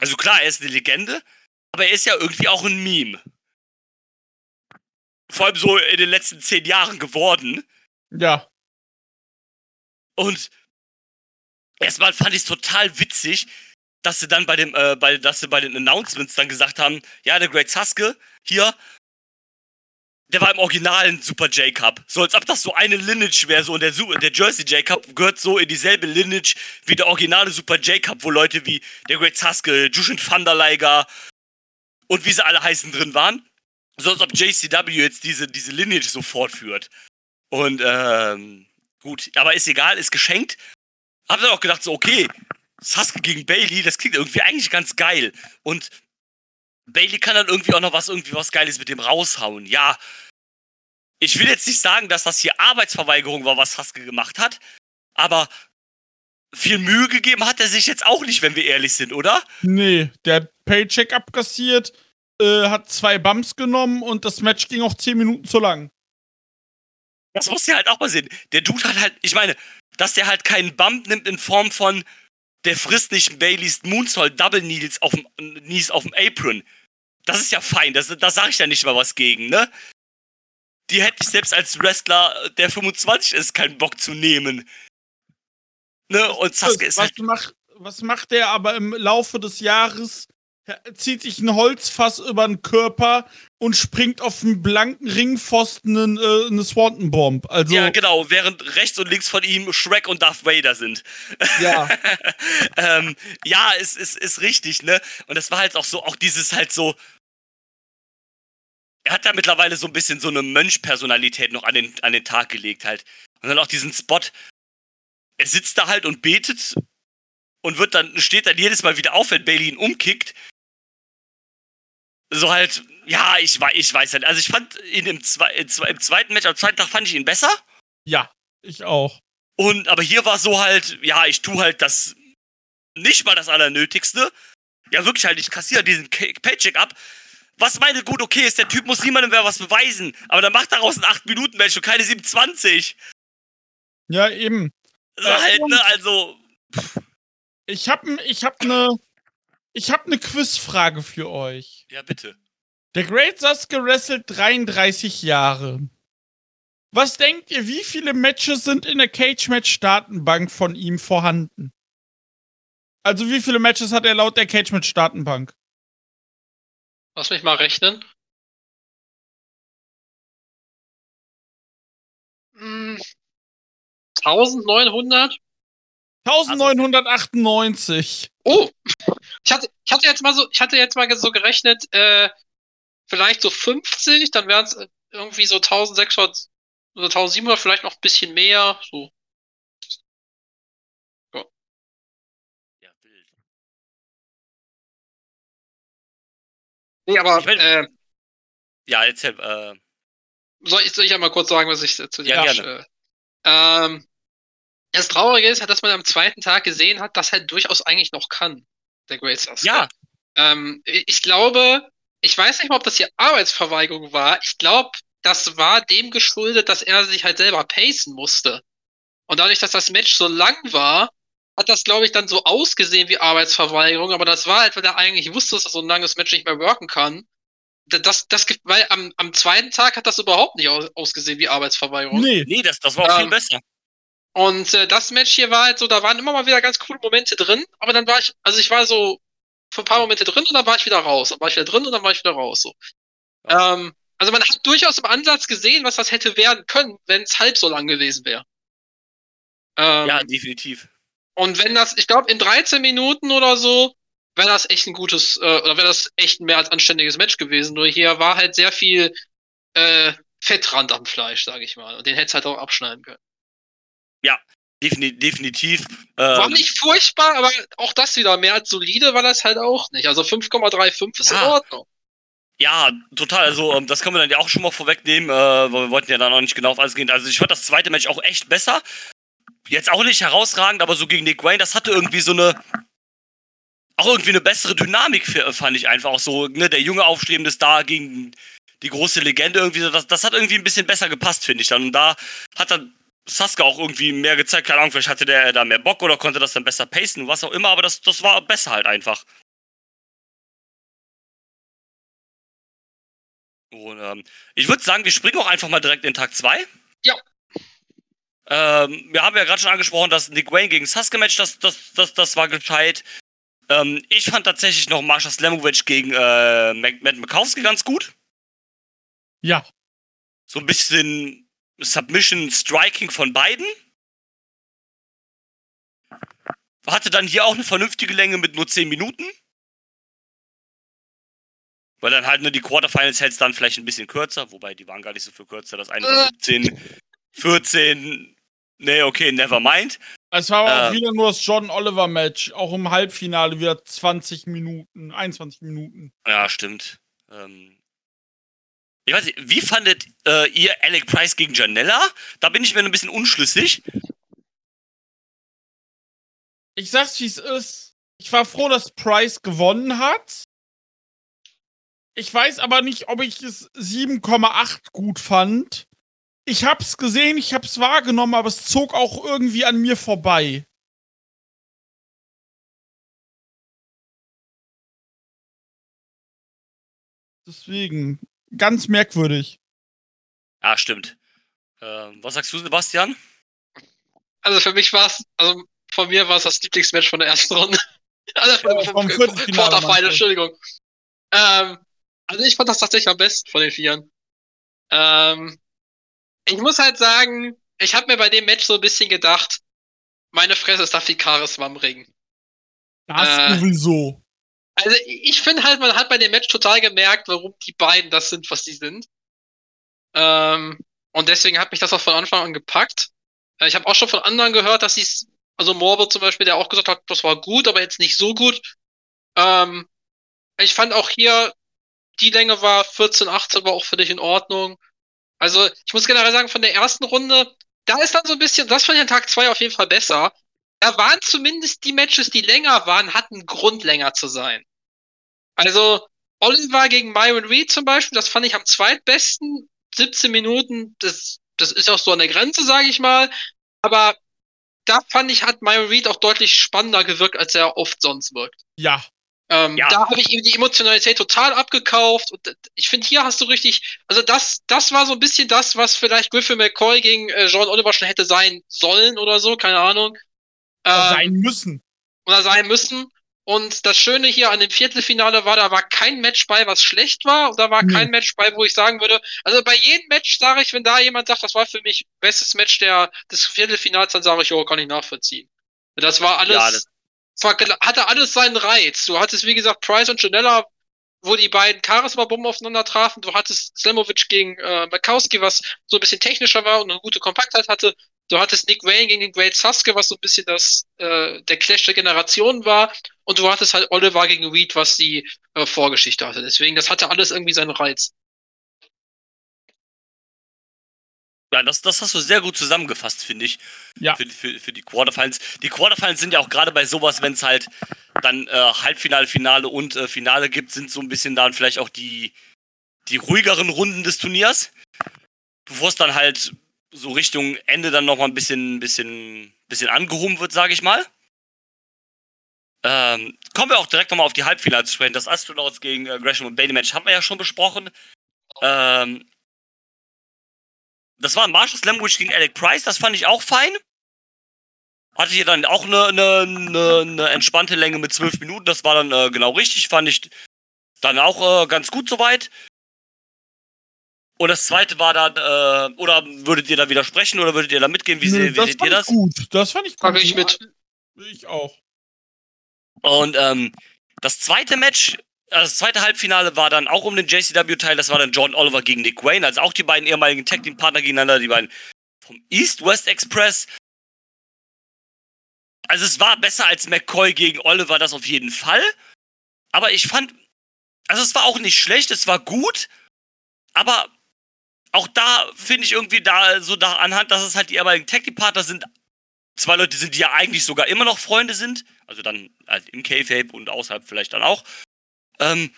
also klar, er ist eine Legende, aber er ist ja irgendwie auch ein Meme. Vor allem so in den letzten zehn Jahren geworden. Ja. Und erstmal fand ich es total witzig, dass sie dann bei dem, äh, bei, dass sie bei den Announcements dann gesagt haben, ja, der Great Sasuke, hier, der war im originalen Super J-Cup. So als ob das so eine Lineage wäre, so und der, der Jersey J-Cup gehört so in dieselbe Lineage wie der originale Super J-Cup, wo Leute wie der Great Sasuke, Jushin Thunder Liger und wie sie alle heißen drin waren. So als ob JCW jetzt diese, diese Lineage so fortführt. Und, ähm, gut, aber ist egal, ist geschenkt. Hab dann auch gedacht, so, okay, Sasuke gegen Bailey, das klingt irgendwie eigentlich ganz geil. Und Bailey kann dann irgendwie auch noch was, irgendwie was Geiles mit dem raushauen. Ja. Ich will jetzt nicht sagen, dass das hier Arbeitsverweigerung war, was Sasuke gemacht hat, aber viel Mühe gegeben hat er sich jetzt auch nicht, wenn wir ehrlich sind, oder? Nee, der hat Paycheck abkassiert, äh, hat zwei Bumps genommen und das Match ging auch 10 Minuten zu lang. Das muss ja halt auch mal sehen. Der Dude hat halt, ich meine, dass der halt keinen Bump nimmt in Form von, der frisst nicht Baileys Moonsault Double Needles auf dem, Knees auf dem Apron. Das ist ja fein, das, da sage ich ja nicht mal was gegen, ne? Die hätte ich selbst als Wrestler, der 25 ist, keinen Bock zu nehmen. Ne? Und Sasuke ist was, halt, macht, was macht der aber im Laufe des Jahres? Er zieht sich ein Holzfass über den Körper und springt auf einen blanken Ringpfosten eine, äh, eine Swanton Bomb. Also, ja genau, während rechts und links von ihm Shrek und Darth Vader sind. ja. ähm, ja, ist, ist, ist richtig, ne? Und das war halt auch so, auch dieses halt so. Er hat da mittlerweile so ein bisschen so eine Mönchpersonalität noch an den, an den Tag gelegt halt. Und dann auch diesen Spot. Er sitzt da halt und betet und wird dann, steht dann jedes Mal wieder auf, wenn Bailey ihn umkickt. So halt, ja, ich, wei- ich weiß halt. Also ich fand ihn im, zwei, im zwei- im zweiten Match, am zweiten Tag fand ich ihn besser. ja, ich auch. Und aber hier war so halt, ja, ich tu halt das nicht mal das Allernötigste. Ja, wirklich halt, ich kassiere diesen K- Paycheck ab. Was meine gut, okay ist, der Typ muss niemandem mehr was beweisen. Aber dann macht daraus ein 8-Minuten-Match und keine 27. Ja, eben. So Äh, halt, ne, also. Ich hab, ich hab ne, ich hab ne Quizfrage für euch. Ja, bitte. Der Great Sasuke wrestelt 33 Jahre. Was denkt ihr, wie viele Matches sind in der Cage-Match-Datenbank von ihm vorhanden? Also wie viele Matches hat er laut der Cage-Match-Datenbank? Lass mich mal rechnen. Hm, 1900? 1998. Oh, ich hatte, ich hatte jetzt mal so, ich hatte jetzt mal so gerechnet, äh, vielleicht so 50, dann wären es irgendwie so 1600 oder 1700, vielleicht noch ein bisschen mehr, so. Ja, wild. Nee, aber, Ich mein- äh, Ja, erzähl, äh, soll ich, soll ich ja mal kurz sagen, was ich äh, zu dem Ja, gerne. äh, ähm, das Traurige ist halt, dass man am zweiten Tag gesehen hat, dass er durchaus eigentlich noch kann, der Great Sasuke. ja, Ähm, ich glaube, ich weiß nicht mal, ob das hier Arbeitsverweigerung war. Ich glaube, das war dem geschuldet, dass er sich halt selber pacen musste. Und dadurch, dass das Match so lang war, hat das, glaube ich, dann so ausgesehen wie Arbeitsverweigerung. Aber das war halt, weil er eigentlich wusste, dass er so ein langes Match nicht mehr worken kann. Das, das, weil am, am zweiten Tag hat das überhaupt nicht aus, ausgesehen wie Arbeitsverweigerung. Nee. nee, das, das war auch viel Ähm, besser. Und äh, das Match hier war halt so, da waren immer mal wieder ganz coole Momente drin, aber dann war ich, also ich war so für ein paar Momente drin und dann war ich wieder raus. Dann war ich wieder drin und dann war ich wieder raus. So. Ähm, also man hat durchaus im Ansatz gesehen, was das hätte werden können, wenn es halb so lang gewesen wäre. Ähm, Ja, definitiv. und wenn das, ich glaube, in 13 Minuten oder so, wäre das echt ein gutes, äh, oder wäre das echt ein mehr als anständiges Match gewesen. Nur hier war halt sehr viel äh, Fettrand am Fleisch, sage ich mal. Und den hätte es halt auch abschneiden können. Defini definitiv. War Ähm, nicht furchtbar, aber auch das wieder mehr als solide war das halt auch nicht. Also 5,35 ist in Ja. Ordnung. Ja, total. Also, ähm, das können wir dann ja auch schon mal vorwegnehmen, äh, weil wir wollten ja da noch nicht genau auf alles gehen. Also, ich fand das zweite Match auch echt besser. Jetzt auch nicht herausragend, aber so gegen Nick Wayne, das hatte irgendwie so eine. Auch irgendwie eine bessere Dynamik, fand ich einfach auch so. Ne, der junge aufstrebende Star gegen die große Legende irgendwie. so, Das, das hat irgendwie ein bisschen besser gepasst, finde ich dann. Und da hat dann Sasuke auch irgendwie mehr gezeigt. Keine Ahnung, vielleicht hatte der da mehr Bock oder konnte das dann besser pacen, was auch immer, aber das, das war besser halt einfach. Und ähm, ich würde sagen, wir springen auch einfach mal direkt in Tag 2. Ja. Ähm, wir haben ja gerade schon angesprochen, dass Nick Wayne gegen Sasuke Match, das, das, das, das war gescheit. Ähm, ich fand tatsächlich noch Marsha Slamovic gegen äh, Matt Makowski ganz gut. Ja. So ein bisschen Submission Striking von beiden. Hatte dann hier auch eine vernünftige Länge mit nur 10 Minuten. Weil dann halt nur die Quarterfinals hältst dann vielleicht ein bisschen kürzer, wobei die waren gar nicht so viel kürzer. Das eine war Äh. 17, 14. Nee, okay, never mind. Es war aber auch Äh. wieder nur das John Oliver Match. Auch im Halbfinale wieder 20 Minuten, 21 Minuten. Ja, stimmt. Ähm, ich weiß nicht, wie fandet äh, ihr Alec Price gegen Janella? Da bin ich mir ein bisschen unschlüssig. Ich sag's wie es ist. Ich war froh, dass Price gewonnen hat. Ich weiß aber nicht, ob ich es 7,8 gut fand. Ich hab's gesehen, ich hab's wahrgenommen, aber es zog auch irgendwie an mir vorbei. Deswegen, ganz merkwürdig. Ja, stimmt. Ähm, was sagst du, Sebastian? Also für mich war es, also von mir war es das Lieblingsmatch von der ersten Runde. Also Ja, vom, vom Quarterfinal? Entschuldigung. Ähm, also ich fand das tatsächlich am besten von den Vieren. Ähm, ich muss halt sagen, ich habe mir bei dem Match so ein bisschen gedacht, meine Fresse ist da viel Charisma im Ring. Das Äh. sowieso. Also ich finde halt, man hat bei dem Match total gemerkt, warum die beiden das sind, was sie sind. Ähm, und deswegen hat mich das auch von Anfang an gepackt. Äh, Ich habe auch schon von anderen gehört, dass sie es, also Morbo zum Beispiel, der auch gesagt hat, das war gut, aber jetzt nicht so gut. Ähm, ich fand auch hier, die Länge war 14, 18, war auch für dich in Ordnung. Also ich muss generell sagen, von der ersten Runde, da ist dann so ein bisschen, das fand ich an Tag 2 auf jeden Fall besser. Da waren zumindest die Matches, die länger waren, hatten Grund länger zu sein. Also Oliver gegen Myron Reed zum Beispiel, das fand ich am zweitbesten. 17 Minuten, das, das ist auch so an der Grenze, sage ich mal. Aber da fand ich, hat Myron Reed auch deutlich spannender gewirkt, als er oft sonst wirkt. Ja. Ähm, Ja. Da habe ich ihm die Emotionalität total abgekauft. Und ich finde, hier hast du richtig, also das, das war so ein bisschen das, was vielleicht Griffin McCoy gegen äh, John Oliver schon hätte sein sollen oder so, keine Ahnung. Ähm, sein müssen. oder sein müssen. Und das Schöne hier an dem Viertelfinale war, da war kein Match bei, was schlecht war. Und da war kein Match bei, wo ich sagen würde, also bei jedem Match sage ich, wenn da jemand sagt, das war für mich bestes Match der, des Viertelfinals, dann sage ich, oh, kann ich nachvollziehen. Das war alles, Ja, das- hatte alles seinen Reiz. Du hattest, wie gesagt, Price und Janella, wo die beiden Charisma-Bomben aufeinander trafen. Du hattest Slamovic gegen äh, Makowski, was so ein bisschen technischer war und eine gute Kompaktheit hatte. Du hattest Nick Wayne gegen den Great Sasuke, was so ein bisschen das, äh, der Clash der Generationen war. Und du hattest halt Oliver gegen Reed, was die äh, Vorgeschichte hatte. Deswegen, das hatte alles irgendwie seinen Reiz. Ja, das, das hast du sehr gut zusammengefasst, finde ich. Ja. Für, für, für die Quarterfinals. Die Quarterfinals sind ja auch gerade bei sowas, wenn es halt dann äh, Halbfinale, Finale und äh, Finale gibt, sind so ein bisschen dann vielleicht auch die, die ruhigeren Runden des Turniers. Bevor es dann halt so Richtung Ende dann nochmal ein bisschen, bisschen, bisschen angehoben wird, sage ich mal. Ähm, kommen wir auch direkt nochmal auf die Halbfinale zu sprechen. Das Astronauts gegen äh, Gresham und Bailey Match haben wir ja schon besprochen. Ähm, das war ein Marshall Slamwich gegen Alec Price, das fand ich auch fein. Hatte hier dann auch eine, eine, eine, eine entspannte Länge mit zwölf Minuten, das war dann äh, genau richtig, fand ich dann auch äh, ganz gut soweit. Und das zweite war dann, äh, oder würdet ihr da widersprechen oder würdet ihr da mitgehen? Wie, Nö, se- wie seht ihr das? Ich gut. Das fand ich gut. Frage ich mit. Ich auch. Und ähm, das zweite Match, äh, das zweite Halbfinale war dann auch um den JCW-Teil. Das war dann John Oliver gegen Nick Wayne, also auch die beiden ehemaligen Tag Team Partner gegeneinander, die beiden vom East West Express. Also es war besser als McCoy gegen Oliver, das auf jeden Fall. Aber ich fand, also es war auch nicht schlecht, es war gut, aber auch da finde ich irgendwie da so da anhand, dass es halt die ehemaligen Tag Team Partner sind, zwei Leute sind, die ja eigentlich sogar immer noch Freunde sind, also dann halt im K-Fape und außerhalb vielleicht dann auch. Ähm,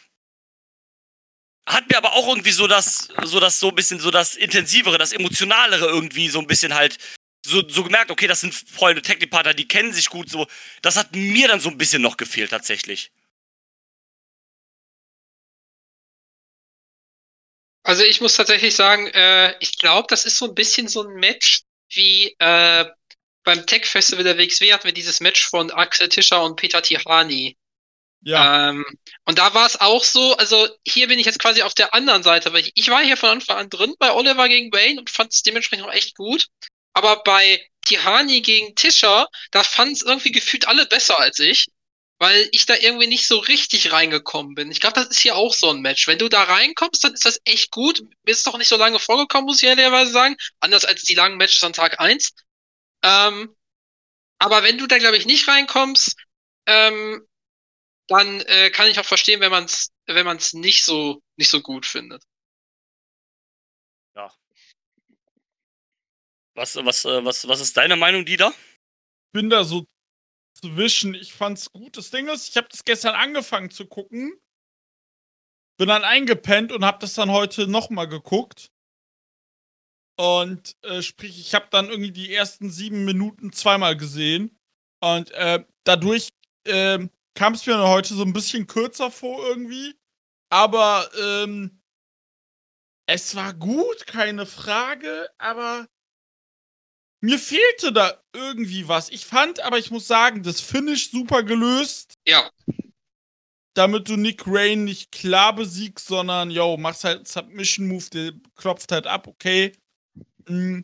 hat mir aber auch irgendwie so das, so das so ein bisschen so das intensivere, das emotionalere irgendwie so ein bisschen halt so, so gemerkt, okay, das sind Freunde, Tag Partner, die kennen sich gut, so. Das hat mir dann so ein bisschen noch gefehlt tatsächlich. Also ich muss tatsächlich sagen, äh, ich glaube, das ist so ein bisschen so ein Match wie äh, beim Tech Festival der WXW hatten wir dieses Match von Axel Tischer und Peter Tihani. Ja. Ähm, und da war es auch so, also hier bin ich jetzt quasi auf der anderen Seite, weil ich, ich war hier von Anfang an drin bei Oliver gegen Wayne und fand es dementsprechend auch echt gut. Aber bei Tihani gegen Tischer, da fanden es irgendwie gefühlt alle besser als ich, weil ich da irgendwie nicht so richtig reingekommen bin. Ich glaube, das ist hier auch so ein Match. Wenn du da reinkommst, dann ist das echt gut. Mir ist doch nicht so lange vorgekommen, muss ich ehrlicherweise sagen. Anders als die langen Matches an Tag eins. Ähm, aber wenn du da, glaube ich, nicht reinkommst, ähm, dann äh, kann ich auch verstehen, wenn man es wenn man's nicht so nicht so gut findet. Was, was, äh, was, was ist deine Meinung, Dieter? bin da so zwischen. Ich fand's gut. Das Ding ist, ich habe das gestern angefangen zu gucken. Bin dann eingepennt und habe das dann heute nochmal geguckt. Und äh, sprich, ich habe dann irgendwie die ersten sieben Minuten zweimal gesehen. Und äh, dadurch ähm, kam es mir heute so ein bisschen kürzer vor irgendwie. Aber ähm, es war gut, keine Frage. Aber mir fehlte da irgendwie was. Ich fand, aber ich muss sagen, das Finish super gelöst, Ja, damit du Nick Rain nicht klar besiegst, sondern, yo, machst halt einen Submission-Move, der klopft halt ab, okay. Mm.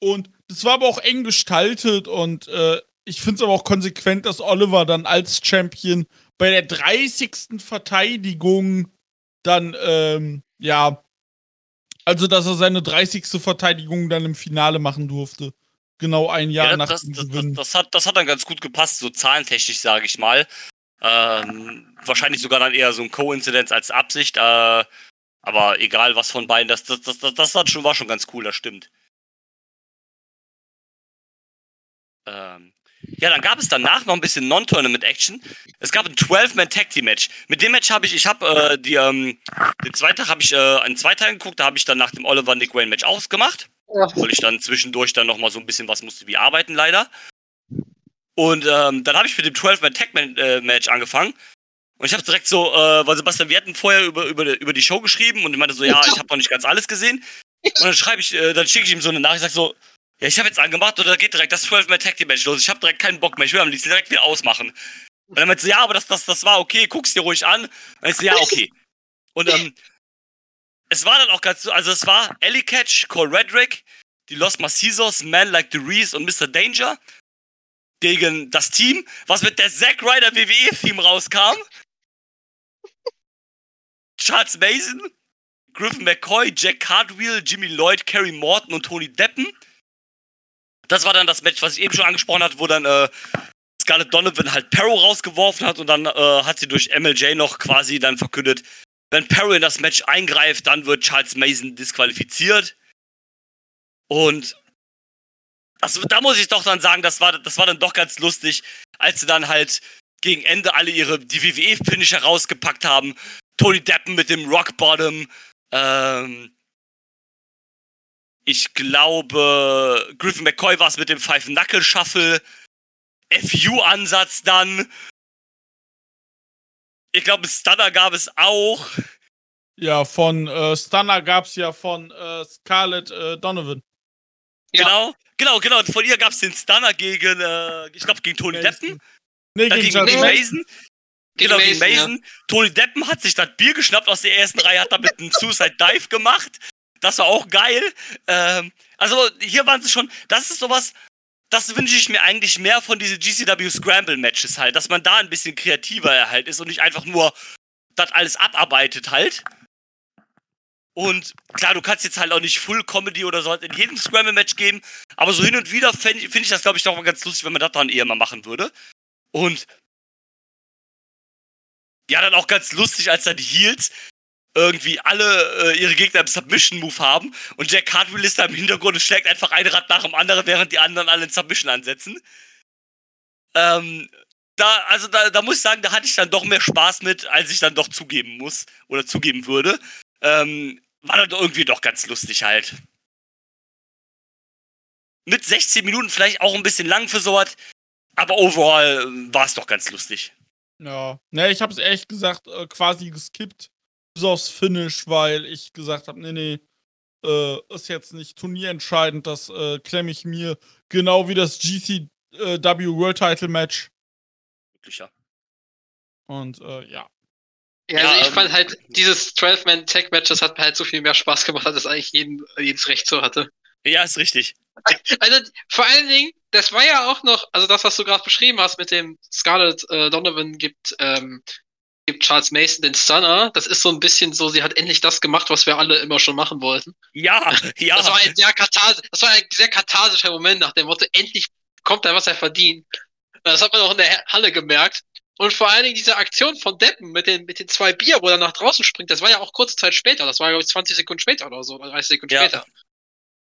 Und das war aber auch eng gestaltet und äh, ich finde es aber auch konsequent, dass Oliver dann als Champion bei der 30. Verteidigung dann, ähm, ja, also dass er seine 30. Verteidigung dann im Finale machen durfte. Genau ein Jahr Ja, nach das, dem das, das, Gewinn. das, hat, das hat dann ganz gut gepasst, so zahlentechnisch, sage ich mal. Ähm, wahrscheinlich sogar dann eher so ein Coincidence als Absicht, äh, aber egal was von beiden, das, das, das, das, das hat schon, war schon ganz cool, das stimmt. Ähm, ja, dann gab es danach noch ein bisschen Non-Tournament-Action. Es gab ein 12-Man-Tag-Team-Match. Mit dem Match habe ich, ich habe äh, die, ähm, den zweiten Tag habe ich äh, einen Zweiteil geguckt, da habe ich dann nach dem Oliver Nick Wayne Match ausgemacht weil ich dann zwischendurch dann nochmal so ein bisschen was musste wie arbeiten, leider. Und ähm, dann habe ich mit dem 12-Man-Tag-Match angefangen. Und ich habe direkt so, äh, weil Sebastian, wir hatten vorher über, über, über die Show geschrieben und ich meinte so, ja, ich habe noch nicht ganz alles gesehen. Und dann schreibe ich, äh, dann schicke ich ihm so eine Nachricht, sag so, ja, ich habe jetzt angemacht und da geht direkt das 12-Man-Tag-Match los. Ich habe direkt keinen Bock mehr, ich will am liebsten direkt wieder ausmachen. Und er meinte so, ja, aber das, das, das war okay, guck's dir ruhig an. Und ich so, ja, okay. Und ähm, es war dann auch ganz so, also es war Ellie Catch, Cole Redrick, die Los Macisos, Man Like the Reese und Mr. Danger gegen das Team, was mit der Zack Ryder WWE-Theme rauskam. Charles Mason, Griffin McCoy, Jack Cartwheel, Jimmy Lloyd, Kerry Morton und Tony Deppen. Das war dann das Match, was ich eben schon angesprochen hatte, wo dann äh, Scarlett Donovan halt Perro rausgeworfen hat und dann äh, hat sie durch MLJ noch quasi dann verkündet, wenn Perro in das Match eingreift, dann wird Charles Mason disqualifiziert. Und also, da muss ich doch dann sagen, das war, das war dann doch ganz lustig, als sie dann halt gegen Ende alle ihre die WWE-Finisher rausgepackt haben. Tony Deppen mit dem Rock Bottom. Ähm, ich glaube, Griffin McCoy war es mit dem Five-Knuckle-Shuffle. FU-Ansatz dann. Ich glaube, Stunner gab es auch. Ja, von äh, Stunner gab es ja von äh, Scarlett äh, Donovan. Ja. Genau, genau, genau. Von ihr gab es den Stunner gegen, äh, ich glaube, gegen Tony Mason. Deppen. Nee, Äh, gegen, gegen, gegen Mason. Mason. Genau, gegen Mason. Tony Deppen hat sich das Bier geschnappt aus der ersten Reihe, hat damit einen Suicide Dive gemacht. Das war auch geil. Ähm, also hier waren sie schon, das ist sowas, das wünsche ich mir eigentlich mehr von diesen GCW Scramble Matches halt, dass man da ein bisschen kreativer halt ist und nicht einfach nur das alles abarbeitet halt. Und klar, du kannst jetzt halt auch nicht Full Comedy oder so halt in jedem Scramble Match geben, aber so hin und wieder finde find ich das, glaube ich, doch mal ganz lustig, wenn man das dann eher mal machen würde. Und ja, dann auch ganz lustig, als dann die Heels irgendwie alle äh, ihre Gegner im Submission-Move haben und Jack Cartwheel ist da im Hintergrund und schlägt einfach ein Rad nach dem anderen, während die anderen alle in Submission ansetzen. Ähm, da, also da, da muss ich sagen, da hatte ich dann doch mehr Spaß mit, als ich dann doch zugeben muss oder zugeben würde. Ähm, war dann irgendwie doch ganz lustig halt. Mit 16 Minuten vielleicht auch ein bisschen lang für sowas, aber overall war es doch ganz lustig. Ja. Ne, ich hab's ehrlich gesagt äh, quasi geskippt. Bis aufs Finish, weil ich gesagt habe, nee, nee, äh, ist jetzt nicht turnierentscheidend. Das äh, klemme ich mir genau wie das GCW World Title Match. Wirklich, ja. Und äh, ja. Ja, Ja, also ich ähm, fand halt, dieses 12-Man-Tag-Match, das hat mir halt so viel mehr Spaß gemacht, als es eigentlich jeden, jedes Recht so hatte. Ja, ist richtig. Also vor allen Dingen, das war ja auch noch, also das, was du gerade beschrieben hast mit dem Scarlett äh, Donovan gibt, ähm, gibt Charles Mason den Stunner. Das ist so ein bisschen so, sie hat endlich das gemacht, was wir alle immer schon machen wollten. Ja, ja. Das war ein sehr katharsis, das war ein sehr katharsischer Moment nach dem Motto, endlich kommt er, was er verdient. Das hat man auch in der Halle gemerkt. Und vor allen Dingen diese Aktion von Deppen mit den, mit den zwei Bier, wo er nach draußen springt, das war ja auch kurze Zeit später. Das war, glaube ich, 20 Sekunden später oder so, oder 30 Sekunden Ja. später.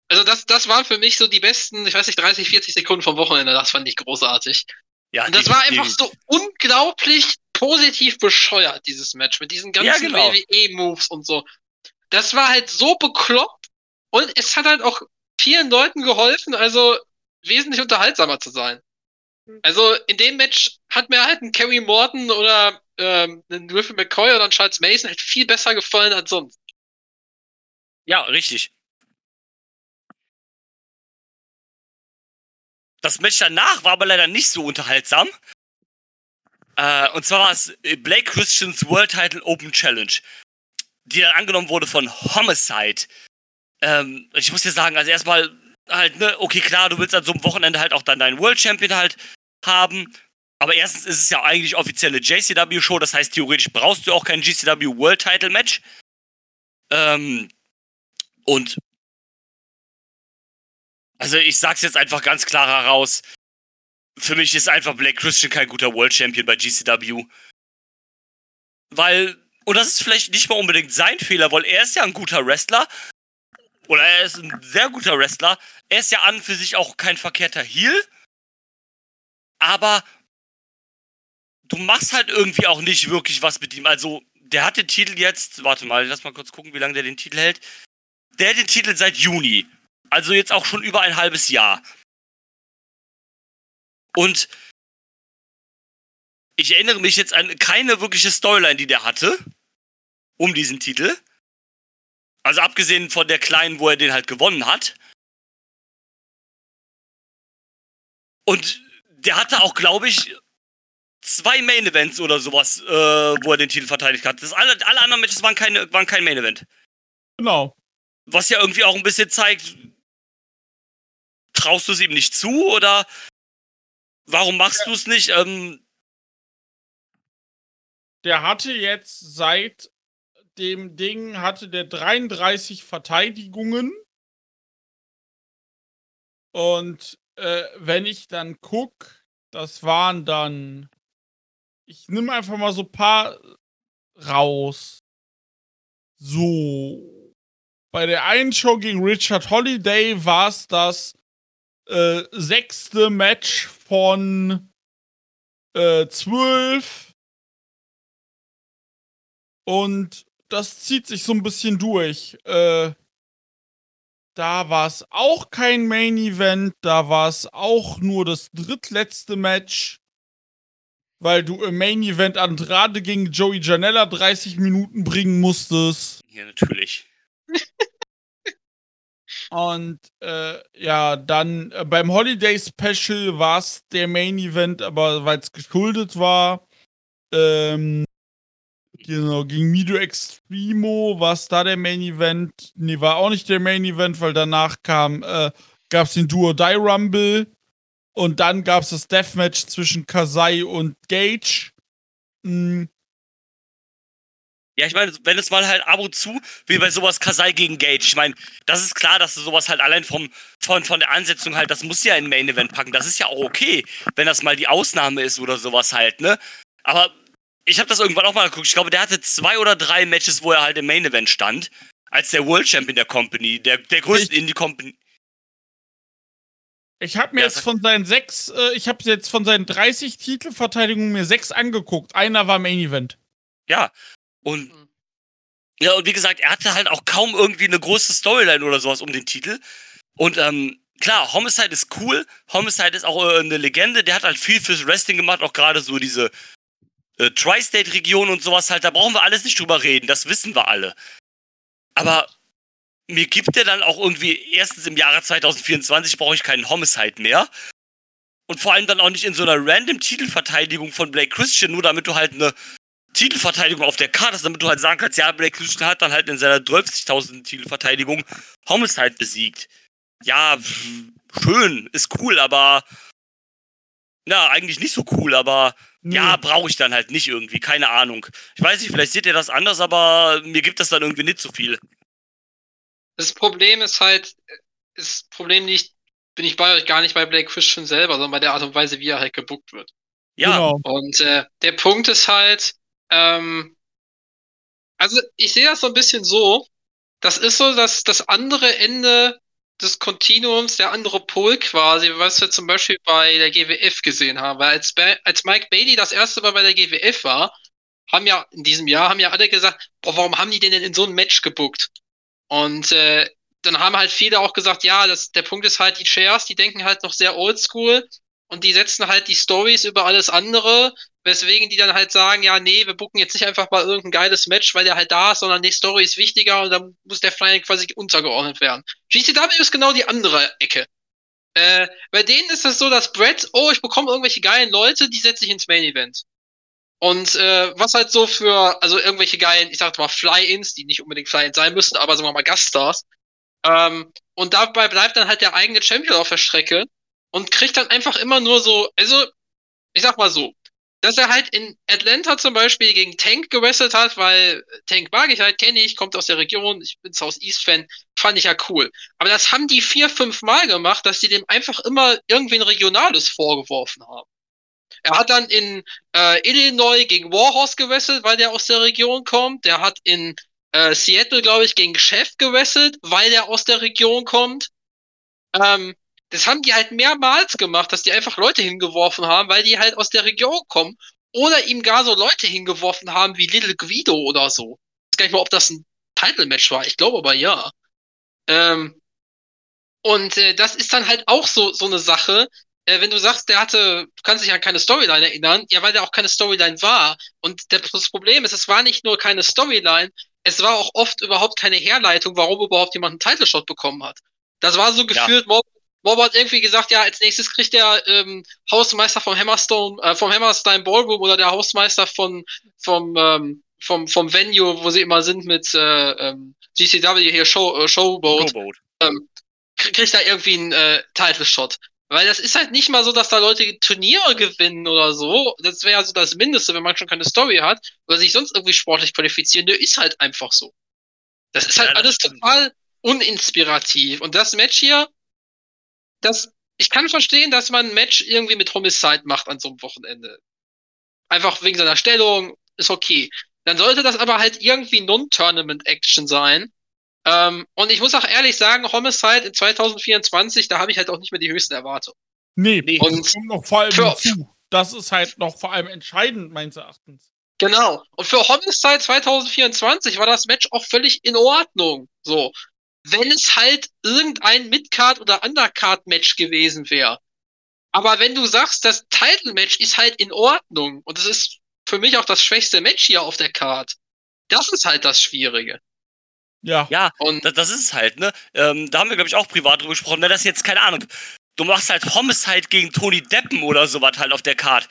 Also das, das waren für mich so die besten, ich weiß nicht, 30, 40 Sekunden vom Wochenende. Das fand ich großartig. ja Und das die- war die- einfach so unglaublich positiv bescheuert, dieses Match, mit diesen ganzen Ja, genau. WWE-Moves und so. Das war halt so bekloppt und es hat halt auch vielen Leuten geholfen, also wesentlich unterhaltsamer zu sein. Also in dem Match hat mir halt ein Kerry Morton oder ähm, ein Griffin McCoy oder ein Charles Mason halt viel besser gefallen als sonst. Ja, richtig. Das Match danach war aber leider nicht so unterhaltsam. Äh, und zwar war es äh, Blake Christians World Title Open Challenge, die dann angenommen wurde von Homicide. Ähm, ich muss dir sagen, also erstmal halt, ne, okay, klar, du willst an so einem Wochenende halt auch dann deinen World Champion halt haben. Aber erstens ist es ja eigentlich offizielle JCW-Show, das heißt, theoretisch brauchst du auch kein GCW World Title Match. Ähm, und also ich sag's jetzt einfach ganz klar heraus. Für mich ist einfach Blake Christian kein guter World Champion bei GCW. Weil, und das ist vielleicht nicht mal unbedingt sein Fehler, weil er ist ja ein guter Wrestler. Oder er ist ein sehr guter Wrestler. Er ist ja an für sich auch kein verkehrter Heel. Aber du machst halt irgendwie auch nicht wirklich was mit ihm. Also, der hat den Titel jetzt, warte mal, lass mal kurz gucken, wie lange der den Titel hält. Der hat den Titel seit Juni. Also jetzt auch schon über ein halbes Jahr. Und ich erinnere mich jetzt an keine wirkliche Storyline, die der hatte. Um diesen Titel. Also abgesehen von der kleinen, wo er den halt gewonnen hat. Und der hatte auch, glaube ich, zwei Main Events oder sowas, äh, wo er den Titel verteidigt hat. Das alle, alle anderen Matches waren, keine, waren kein Main Event. Genau. Was ja irgendwie auch ein bisschen zeigt, traust du es ihm nicht zu oder warum machst du es nicht? Ähm, der hatte jetzt seit dem Ding hatte der 33 Verteidigungen. Und äh, wenn ich dann guck, das waren dann. Ich nehme einfach mal so ein paar raus. So. Bei der einen Show gegen Richard Holiday war es das äh, sechste Match von äh, zwölf. Und das zieht sich so ein bisschen durch. Äh, da war es auch kein Main Event, da war es auch nur das drittletzte Match, weil du im Main Event Andrade gegen Joey Janella 30 Minuten bringen musstest. Ja, natürlich. Und äh, ja, dann äh, beim Holiday Special war es der Main Event, aber weil es geschuldet war. Ähm, Genau, gegen Mido Extremo war es da der Main Event. Nee, war auch nicht der Main Event, weil danach kam, äh, gab es den Duo Die Rumble und dann gab es das Deathmatch zwischen Kasai und Gage. Mhm. Ja, ich meine, wenn es mal halt ab und zu, wie bei sowas Kasai gegen Gage, ich meine, das ist klar, dass du sowas halt allein vom, von, von der Ansetzung halt, das muss ja in Main Event packen. Das ist ja auch okay, wenn das mal die Ausnahme ist oder sowas halt, ne? Aber ich habe das irgendwann auch mal geguckt. Ich glaube, der hatte zwei oder drei Matches, wo er halt im Main Event stand, als der World Champion der Company, der, der größten Indie Company. Ich habe mir ja, jetzt von seinen sechs, äh, ich habe jetzt von seinen 30 Titelverteidigungen mir sechs angeguckt. Einer war Main Event. Ja. Und mhm. ja, und wie gesagt, er hatte halt auch kaum irgendwie eine große Storyline oder sowas um den Titel. Und ähm, klar, Homicide ist cool. Homicide ist auch äh, eine Legende. Der hat halt viel fürs Wrestling gemacht, auch gerade so diese äh, Tri-State-Region und sowas halt, da brauchen wir alles nicht drüber reden, das wissen wir alle. Aber mir gibt der dann auch irgendwie, erstens im Jahre 2024 brauche ich keinen Homicide mehr. Und vor allem dann auch nicht in so einer random Titelverteidigung von Blake Christian, nur damit du halt eine Titelverteidigung auf der Karte hast, damit du halt sagen kannst, ja, Blake Christian hat dann halt in seiner 12.000 Titelverteidigung Homicide besiegt. Ja, schön, ist cool, aber na, eigentlich nicht so cool, aber Nee. Ja, brauche ich dann halt nicht irgendwie, keine Ahnung. Ich weiß nicht, vielleicht seht ihr das anders, aber mir gibt das dann irgendwie nicht so viel. Das Problem ist halt, das Problem nicht, bin ich bei euch gar nicht bei Blake Christian selber, sondern bei der Art und Weise, wie er halt gebuckt wird. Ja. Genau. Und äh, der Punkt ist halt, ähm, also ich sehe das so ein bisschen so, das ist so dass das andere Ende des Kontinuums der andere Pol quasi, was wir zum Beispiel bei der GWF gesehen haben. Weil als, ba als Mike Bailey das erste Mal bei der GWF war, haben ja in diesem Jahr haben ja alle gesagt, boah, warum haben die den denn in so ein Match gebuckt? Und äh, dann haben halt viele auch gesagt, ja, das, der Punkt ist halt, die Chairs, die denken halt noch sehr oldschool und die setzen halt die Stories über alles andere, weswegen die dann halt sagen, ja, nee, wir bucken jetzt nicht einfach mal irgendein geiles Match, weil der halt da ist, sondern die Story ist wichtiger und dann muss der Flying quasi untergeordnet werden. GCW ist genau die andere Ecke. Äh, bei denen ist es so, dass Brett, oh, ich bekomme irgendwelche geilen Leute, die setze ich ins Main Event. Und äh, was halt so für, also irgendwelche geilen, ich sag mal, Fly-Ins, die nicht unbedingt Fly-Ins sein müssten, aber sagen wir mal Gaststars. Ähm, und dabei bleibt dann halt der eigene Champion auf der Strecke und kriegt dann einfach immer nur so, also, ich sag mal so, dass er halt in Atlanta zum Beispiel gegen Tank gewrestelt hat, weil Tank mag ich halt, kenne ich, kommt aus der Region, ich bin Southeast-Fan, fand ich ja cool. Aber das haben die vier, fünf Mal gemacht, dass die dem einfach immer irgendwie ein Regionales vorgeworfen haben. Er hat dann in äh, Illinois gegen Warhorse gewesselt, weil der aus der Region kommt. Der hat in äh, Seattle, glaube ich, gegen Chef gewesselt, weil der aus der Region kommt. Ähm, das haben die halt mehrmals gemacht, dass die einfach Leute hingeworfen haben, weil die halt aus der Region kommen. Oder ihm gar so Leute hingeworfen haben wie Little Guido oder so. Ich weiß gar nicht mal, ob das ein Title-Match war. Ich glaube aber ja. Ähm, und äh, das ist dann halt auch so, so eine Sache. Äh, wenn du sagst, der hatte, du kannst dich an keine Storyline erinnern, ja, weil der auch keine Storyline war. Und der, das Problem ist, es war nicht nur keine Storyline, es war auch oft überhaupt keine Herleitung, warum überhaupt jemand einen Title-Shot bekommen hat. Das war so gefühlt, ja Bob hat irgendwie gesagt, ja, als nächstes kriegt der ähm, Hausmeister vom Hammerstone, äh, vom Hammerstein Ballroom oder der Hausmeister von vom ähm, vom vom Venue, wo sie immer sind mit äh, ähm, GCW hier Show, äh, Showboat, Showboat. ähm, krie- kriegt da irgendwie einen äh, Title Shot. Weil das ist halt nicht mal so, dass da Leute Turniere gewinnen oder so. Das wäre ja so das Mindeste, wenn man schon keine Story hat oder sich sonst irgendwie sportlich qualifizieren. Der ist halt einfach so. Das ist halt Ja, das alles stimmt. total uninspirativ. Und das Match hier, das, ich kann verstehen, dass man ein Match irgendwie mit Homicide macht an so einem Wochenende. Einfach wegen seiner Stellung, ist okay. Dann sollte das aber halt irgendwie Non-Tournament-Action sein. Ähm, und ich muss auch ehrlich sagen, Homicide in 2024, da habe ich halt auch nicht mehr die höchsten Erwartungen. Nee, Nee. und noch vor allem für- hinzu. Das ist halt noch vor allem entscheidend, meines Erachtens. Genau. Und für Homicide 2024 war das Match auch völlig in Ordnung. So. Wenn es halt irgendein Midcard- oder Undercard-Match gewesen wäre. Aber wenn du sagst, das Title-Match ist halt in Ordnung und es ist für mich auch das schwächste Match hier auf der Card, das ist halt das Schwierige. Ja. Ja, Und das, das ist es halt, ne? Ähm, da haben wir, glaube ich, auch privat drüber gesprochen. Ne, das ist jetzt, keine Ahnung, du machst halt Homicide gegen Tony Deppen oder sowas halt auf der Card.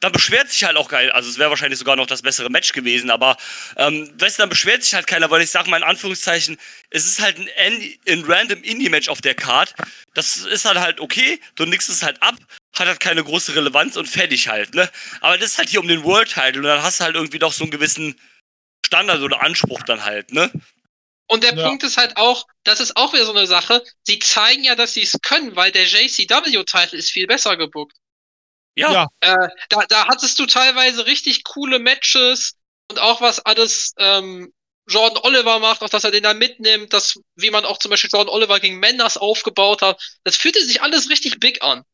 Dann beschwert sich halt auch geil. Also, es wäre wahrscheinlich sogar noch das bessere Match gewesen, aber, ähm, weißt du, dann beschwert sich halt keiner, weil ich sag mal in Anführungszeichen, es ist halt ein, ein random Indie-Match auf der Card. Das ist dann halt okay, du nix es halt ab, hat halt keine große Relevanz und fertig halt, ne? Aber das ist halt hier um den World-Title und dann hast du halt irgendwie doch so einen gewissen Standard oder Anspruch dann halt, ne? Und der Ja. Punkt ist halt auch, das ist auch wieder so eine Sache, sie zeigen ja, dass sie es können, weil der JCW-Titel ist viel besser gebuckt. Ja, Ja. Äh, da, da hattest du teilweise richtig coole Matches und auch was alles ähm, Jordan Oliver macht, auch dass er den da mitnimmt, das, wie man auch zum Beispiel Jordan Oliver gegen Menders aufgebaut hat, das fühlte sich alles richtig big an.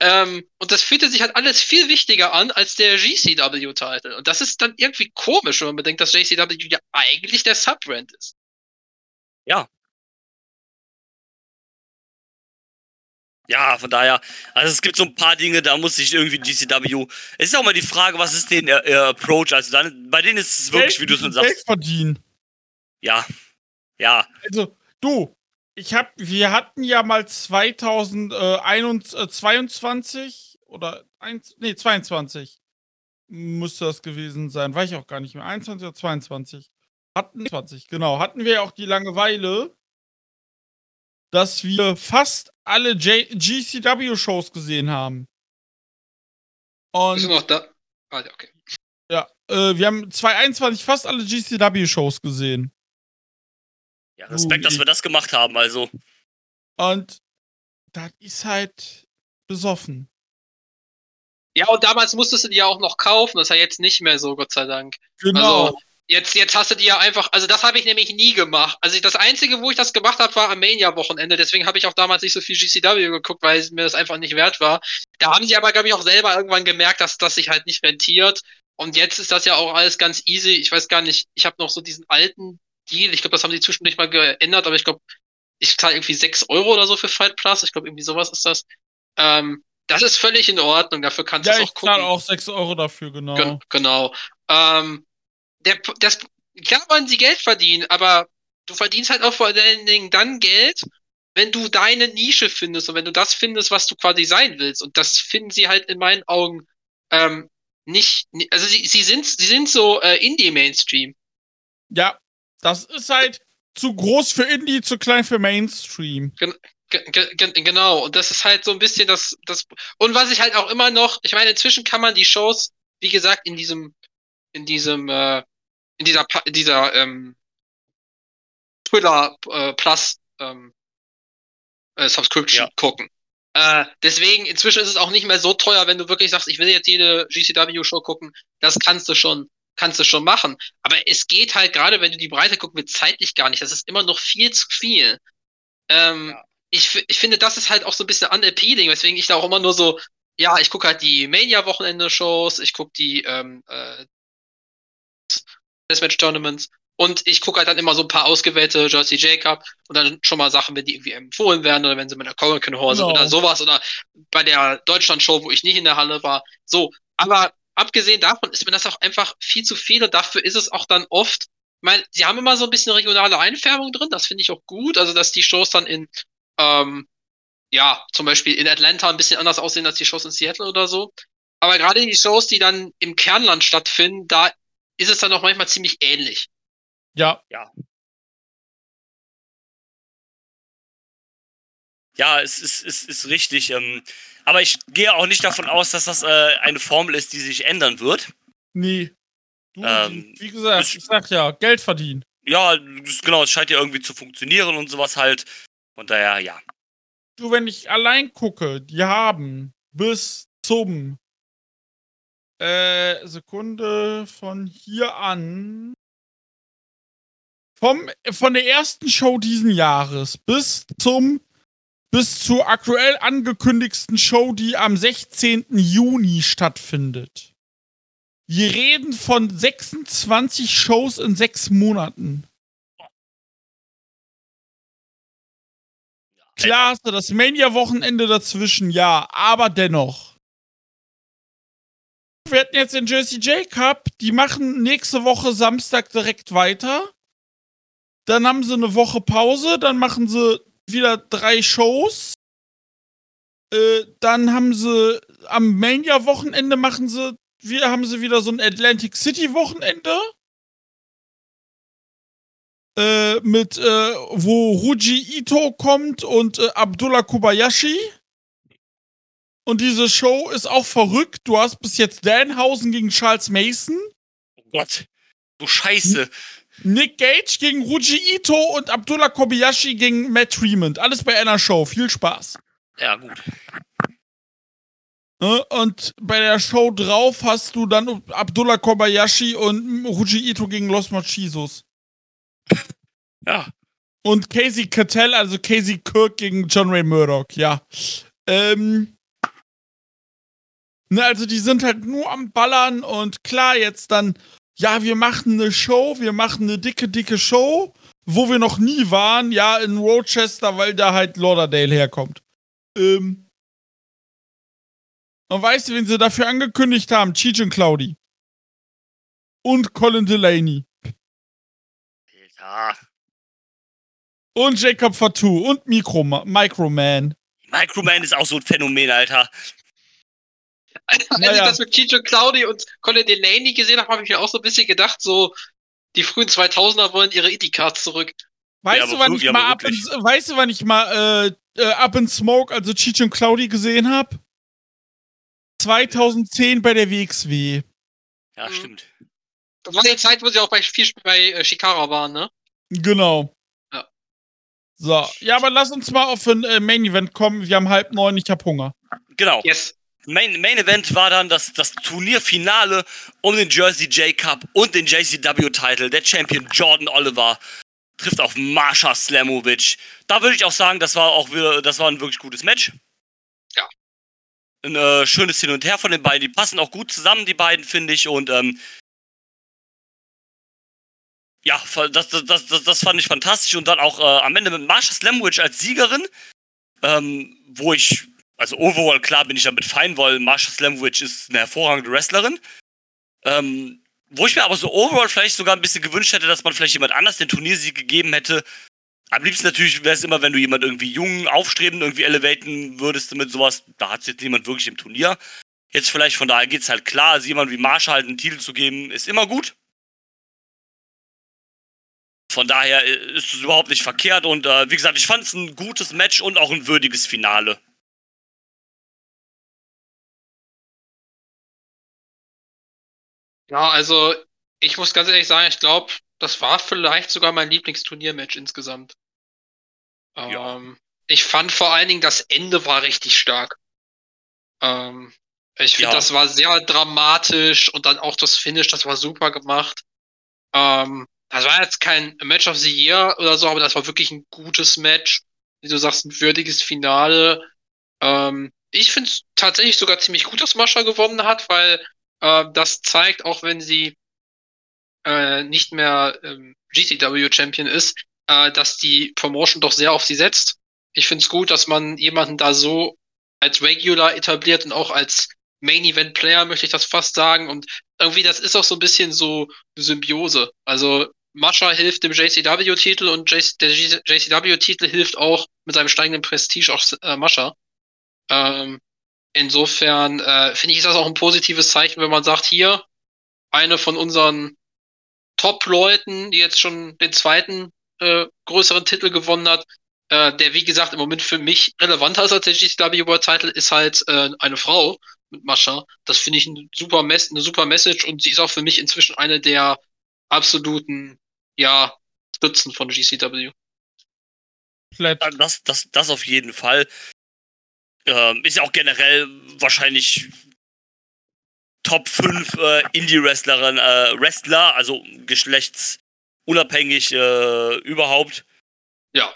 Ähm, und das fühlte sich halt alles viel wichtiger an als der GCW-Titel. Und das ist dann irgendwie komisch, wenn man bedenkt, dass JCW ja eigentlich der Subbrand ist. Ja, von daher, also es gibt so ein paar Dinge, da muss sich irgendwie GCW. Es ist auch mal die Frage, was ist denn ihr, ihr Approach? Also dann, bei denen ist es wirklich, wie du schon Geld sagst. verdienen. Ja. Ja. Also, du, ich hab, wir hatten ja mal 2022 oder eins, nee, 22 müsste das gewesen sein, weiß ich auch gar nicht mehr. 21 oder 22. Hatten 20, genau. Hatten wir ja auch die Langeweile, dass wir fast alle GCW-Shows gesehen haben. Und Bist du noch da? Ah, ja, okay. ja, äh, wir haben 2021 fast alle GCW-Shows gesehen. Ja, Respekt, dass wir das gemacht haben, also. Und das ist halt besoffen. Ja, und damals musstest du die ja auch noch kaufen, das ist ja jetzt nicht mehr so, Gott sei Dank. Genau. Also, jetzt, jetzt hast du die ja einfach, also das habe ich nämlich nie gemacht. Also ich, das Einzige, wo ich das gemacht habe, war am Mania-Wochenende. Deswegen habe ich auch damals nicht so viel GCW geguckt, weil es mir das einfach nicht wert war. Da haben sie aber, glaube ich, auch selber irgendwann gemerkt, dass das sich halt nicht rentiert. Und jetzt ist das ja auch alles ganz easy. Ich weiß gar nicht, ich habe noch so diesen alten Deal. Ich glaube, das haben sie zwischendurch mal geändert, aber ich glaube, ich zahle irgendwie 6 Euro oder so für Fight Plus. Ich glaube, irgendwie sowas ist das. Ähm, das ist völlig in Ordnung. Dafür kannst du Ja, es ich auch gucken. zahle auch 6 Euro dafür, genau. Gen genau. Ähm, der, das, klar wollen sie Geld verdienen, aber du verdienst halt auch vor allen Dingen dann Geld, wenn du deine Nische findest und wenn du das findest, was du quasi sein willst. Und das finden sie halt in meinen Augen ähm, nicht. ni- Also sie, sie sind sie sind so äh, Indie-Mainstream. Ja, das ist halt zu groß für Indie, zu klein für Mainstream. Ge ge ge genau. Und das ist halt so ein bisschen das, das. Und was ich halt auch immer noch, ich meine, inzwischen kann man die Shows, wie gesagt, in diesem, in diesem, äh, in dieser, in dieser ähm, Thriller äh, Plus ähm, äh, Subscription Ja. gucken. Äh, deswegen, inzwischen ist es auch nicht mehr so teuer, wenn du wirklich sagst, ich will jetzt jede GCW-Show gucken. Das kannst du schon, kannst du schon machen. Aber es geht halt gerade, wenn du die Breite gucken willst, zeitlich gar nicht. Das ist immer noch viel zu viel. Ähm, Ja. ich, ich finde, das ist halt auch so ein bisschen unappealing, weswegen ich da auch immer nur so, ja, ich gucke halt die Mania-Wochenende-Shows, ich gucke die ähm, äh, Deathmatch-Tournaments und ich gucke halt dann immer so ein paar ausgewählte Jersey Jacob und dann schon mal Sachen, wenn die irgendwie empfohlen werden oder wenn sie mit der Comic Hall sind Genau. oder sowas oder bei der Deutschland-Show, wo ich nicht in der Halle war. So, aber abgesehen davon ist mir das auch einfach viel zu viel und dafür ist es auch dann oft, ich meine, sie haben immer so ein bisschen regionale Einfärbung drin, das finde ich auch gut, also dass die Shows dann in ähm, ja, zum Beispiel in Atlanta ein bisschen anders aussehen als die Shows in Seattle oder so. Aber gerade die Shows, die dann im Kernland stattfinden, da ist es dann auch manchmal ziemlich ähnlich. Ja. Ja. Ja, es ist, ist, ist richtig. Ähm, aber ich gehe auch nicht davon aus, dass das äh, eine Formel ist, die sich ändern wird. Nee. Du, Ähm, wie gesagt, ich sag ja, Geld verdienen. Ja, das, genau, es scheint ja irgendwie zu funktionieren und sowas halt. Von daher, ja. Du, wenn ich allein gucke, die haben bis zum äh, Sekunde von hier an vom, von der ersten Show diesen Jahres bis zum bis zur aktuell angekündigten Show, die am 16. Juni stattfindet. Wir reden von 26 Shows in sechs Monaten. Klar hast du das Mania-Wochenende dazwischen, ja, aber dennoch. Wir hatten jetzt den Jersey J Cup, die machen nächste Woche Samstag direkt weiter. Dann haben sie eine Woche Pause, dann machen sie wieder drei Shows. Äh, dann haben sie am Mania-Wochenende machen sie wieder, haben sie wieder so ein Atlantic City-Wochenende. Äh, mit, äh, wo Ruji Ito kommt und äh, Abdullah Kobayashi. Und diese Show ist auch verrückt. Du hast bis jetzt Danhausen gegen Charles Mason, Oh Gott. Du Scheiße. Nick Gage gegen Ruji Ito und Abdullah Kobayashi gegen Matt Tremont. Alles bei einer Show. Viel Spaß. Ja, gut. Ne? Und bei der Show drauf hast du dann Abdullah Kobayashi und Ruji Ito gegen Los Machizos. Ja. Und Casey Cattell, also Casey Kirk gegen John Ray Murdoch, ja. Ähm. Ne, also die sind halt nur am Ballern und klar, jetzt dann, ja, wir machen eine Show, wir machen eine dicke, dicke Show, wo wir noch nie waren, ja, in Rochester, weil da halt Lauderdale herkommt. Ähm. Und weißt du, wen sie dafür angekündigt haben? Cheech und Cloudy. Und Colin Delaney. Alter. Und Jacob Fatou. Und Micro Microman. Microman ist auch so ein Phänomen, Alter. Als Naja. ich das mit Chicho Claudi und Colin Delaney gesehen habe, habe ich mir auch so ein bisschen gedacht, so, die frühen 2000er wollen ihre Indie-Cards zurück. Weißt Ja, du, wann ich mal up in, weißt du, wann ich mal äh, äh, Up in Smoke, also Cheech und Cloudy gesehen habe? 2010 bei der WXW. Ja, Mhm. stimmt. Das war die Zeit, wo sie auch bei, viel bei äh, Shikara waren, ne? Genau. Ja. So, ja, aber lass uns mal auf ein äh, Main Event kommen. Wir haben halb neun, ich hab Hunger. Genau. Yes. Main, Main Event war dann das, das Turnierfinale um den Jersey J Cup und den JCW-Title. Der Champion Jordan Oliver trifft auf Marsha Slamovic. Da würde ich auch sagen, das war auch wieder, das war ein wirklich gutes Match. Ja. Ein äh, schönes Hin und Her von den beiden. Die passen auch gut zusammen, die beiden, finde ich. Und ähm, ja, das, das, das, das, das fand ich fantastisch. Und dann auch äh, am Ende mit Marsha Slamovic als Siegerin, ähm, wo ich also overall klar bin ich damit fein, weil Marsha Slamovic ist eine hervorragende Wrestlerin. Ähm, wo ich mir aber so overall vielleicht sogar ein bisschen gewünscht hätte, dass man vielleicht jemand anders den Turniersieg gegeben hätte. Am liebsten natürlich wäre es immer, wenn du jemand irgendwie jung, aufstrebend irgendwie elevaten würdest mit sowas. Da hat jetzt niemand wirklich im Turnier. Jetzt vielleicht von daher geht's halt klar. Also jemand wie Marsha halt einen Titel zu geben, ist immer gut. Von daher äh, ist es überhaupt nicht verkehrt. Und äh, wie gesagt, ich fand es ein gutes Match und auch ein würdiges Finale. Ja, also, ich muss ganz ehrlich sagen, ich glaube, das war vielleicht sogar mein Lieblingsturniermatch insgesamt. Ja. Ähm, ich fand vor allen Dingen, das Ende war richtig stark. Ähm, ich finde, Ja. das war sehr dramatisch und dann auch das Finish, das war super gemacht. Ähm, das war jetzt kein Match of the Year oder so, aber das war wirklich ein gutes Match. Wie du sagst, ein würdiges Finale. Ähm, ich finde es tatsächlich sogar ziemlich gut, dass Mascha gewonnen hat, weil äh, das zeigt, auch wenn sie äh, nicht mehr ähm, GCW-Champion ist, äh, dass die Promotion doch sehr auf sie setzt. Ich finde es gut, dass man jemanden da so als Regular etabliert und auch als Main-Event-Player, möchte ich das fast sagen. Und irgendwie, das ist auch so ein bisschen so Symbiose. Also Mascha hilft dem JCW-Titel und der JCW-Titel hilft auch mit seinem steigenden Prestige auch äh, Mascha. Ähm, insofern äh, finde ich, ist das auch ein positives Zeichen, wenn man sagt, hier, eine von unseren Top-Leuten, die jetzt schon den zweiten äh, größeren Titel gewonnen hat, äh, der wie gesagt im Moment für mich relevanter ist als der GCW World Title, ist halt äh, eine Frau mit Mascha. Das finde ich ein super Mes eine super Message und sie ist auch für mich inzwischen eine der absoluten, ja, Stützen von GCW. Das, das, das auf jeden Fall. Ähm, ist ja auch generell wahrscheinlich Top 5 äh, Indie-Wrestlerin, äh, Wrestler, also geschlechtsunabhängig äh, überhaupt. Ja.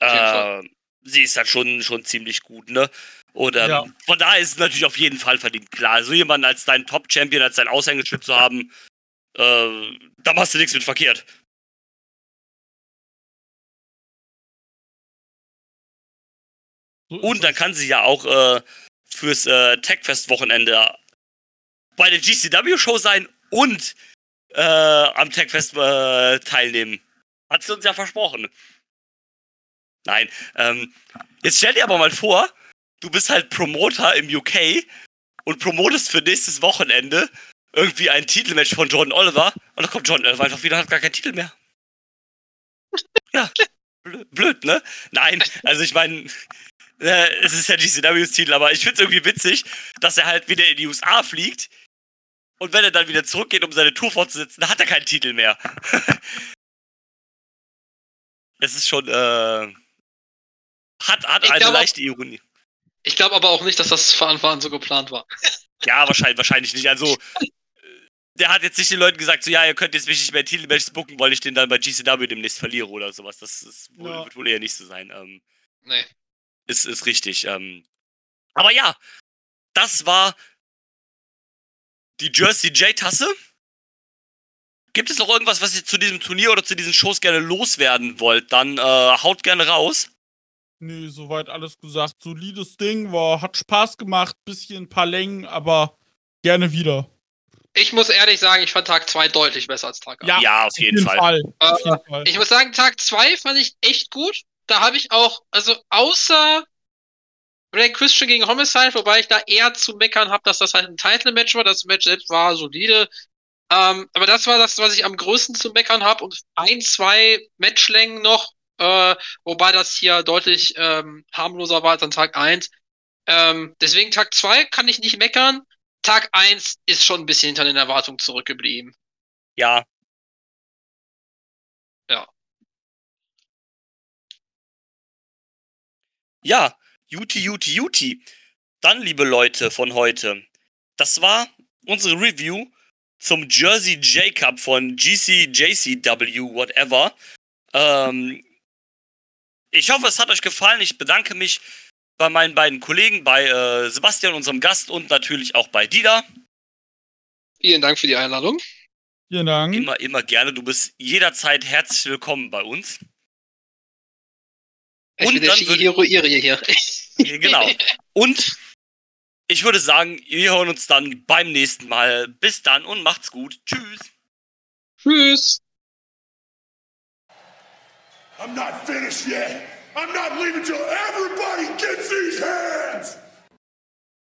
Äh, sie ist halt schon, schon ziemlich gut, ne? Und ähm, ja. von daher ist es natürlich auf jeden Fall verdient. Klar, so jemanden als deinen Top-Champion, als dein Aushängeschild zu haben, äh, da machst du nichts mit verkehrt. So Und dann kann sie ja auch äh, fürs äh, Techfest-Wochenende bei der GCW-Show sein und äh, am Techfest äh, teilnehmen. Hat sie uns ja versprochen. Nein. Ähm, jetzt stell dir aber mal vor, du bist halt Promoter im UK und promotest für nächstes Wochenende irgendwie ein Titelmatch von Jordan Oliver und dann kommt Jordan Oliver einfach wieder und hat gar keinen Titel mehr. Ja, blöd, ne? Nein, also ich meine, äh, es ist ja GCWs Titel, aber ich finde es irgendwie witzig, dass er halt wieder in die USA fliegt und wenn er dann wieder zurückgeht, um seine Tour fortzusetzen, dann hat er keinen Titel mehr. es ist schon, äh, hat, hat eine glaub, leichte Ironie. Ich glaube aber auch nicht, dass das von Anfang an so geplant war. ja, wahrscheinlich, wahrscheinlich nicht. Also, der hat jetzt nicht den Leuten gesagt, so, ja, ihr könnt jetzt mich nicht mehr Titelmatches booken, weil ich den dann bei GCW demnächst verliere oder sowas. Das ist wohl, ja. wird wohl eher nicht so sein. Ähm, nee. Ist, ist richtig. Ähm, aber ja, das war die Jersey J-Tasse. Gibt es noch irgendwas, was ihr zu diesem Turnier oder zu diesen Shows gerne loswerden wollt? Dann äh, haut gerne raus. Nö, soweit alles gesagt. Solides Ding, war, hat Spaß gemacht, bisschen ein paar Längen, aber gerne wieder. Ich muss ehrlich sagen, ich fand Tag 2 deutlich besser als Tag 1. Ja, ja auf, jeden, jeden Fall. Fall. Äh, auf jeden Fall. Ich muss sagen, Tag 2 fand ich echt gut. Da habe ich auch, also außer Ray Christian gegen Homicide, wobei ich da eher zu meckern habe, dass das halt ein Title-Match war. Das Match selbst war solide. Ähm, aber das war das, was ich am größten zu meckern habe. Und ein, zwei Matchlängen noch, äh, wobei das hier deutlich ähm, harmloser war als an Tag 1. Ähm, deswegen Tag 2 kann ich nicht meckern. Tag 1 ist schon ein bisschen hinter den Erwartungen zurückgeblieben. Ja. Ja. Ja, Juti, Juti, Juti. Dann, liebe Leute von heute, das war unsere Review zum Jersey J Cup von GC, JCW, whatever. Ähm, ich hoffe, es hat euch gefallen. Ich bedanke mich bei meinen beiden Kollegen, bei äh, Sebastian, unserem Gast, und natürlich auch bei Dida. Vielen Dank für die Einladung. Vielen Dank. Immer, immer gerne. Du bist jederzeit herzlich willkommen bei uns. Ich und bin der Shihiro hier. genau. Und ich würde sagen, wir hören uns dann beim nächsten Mal. Bis dann und macht's gut. Tschüss. Tschüss. I'm not finished yet. I'm not leaving till everybody gets these hands.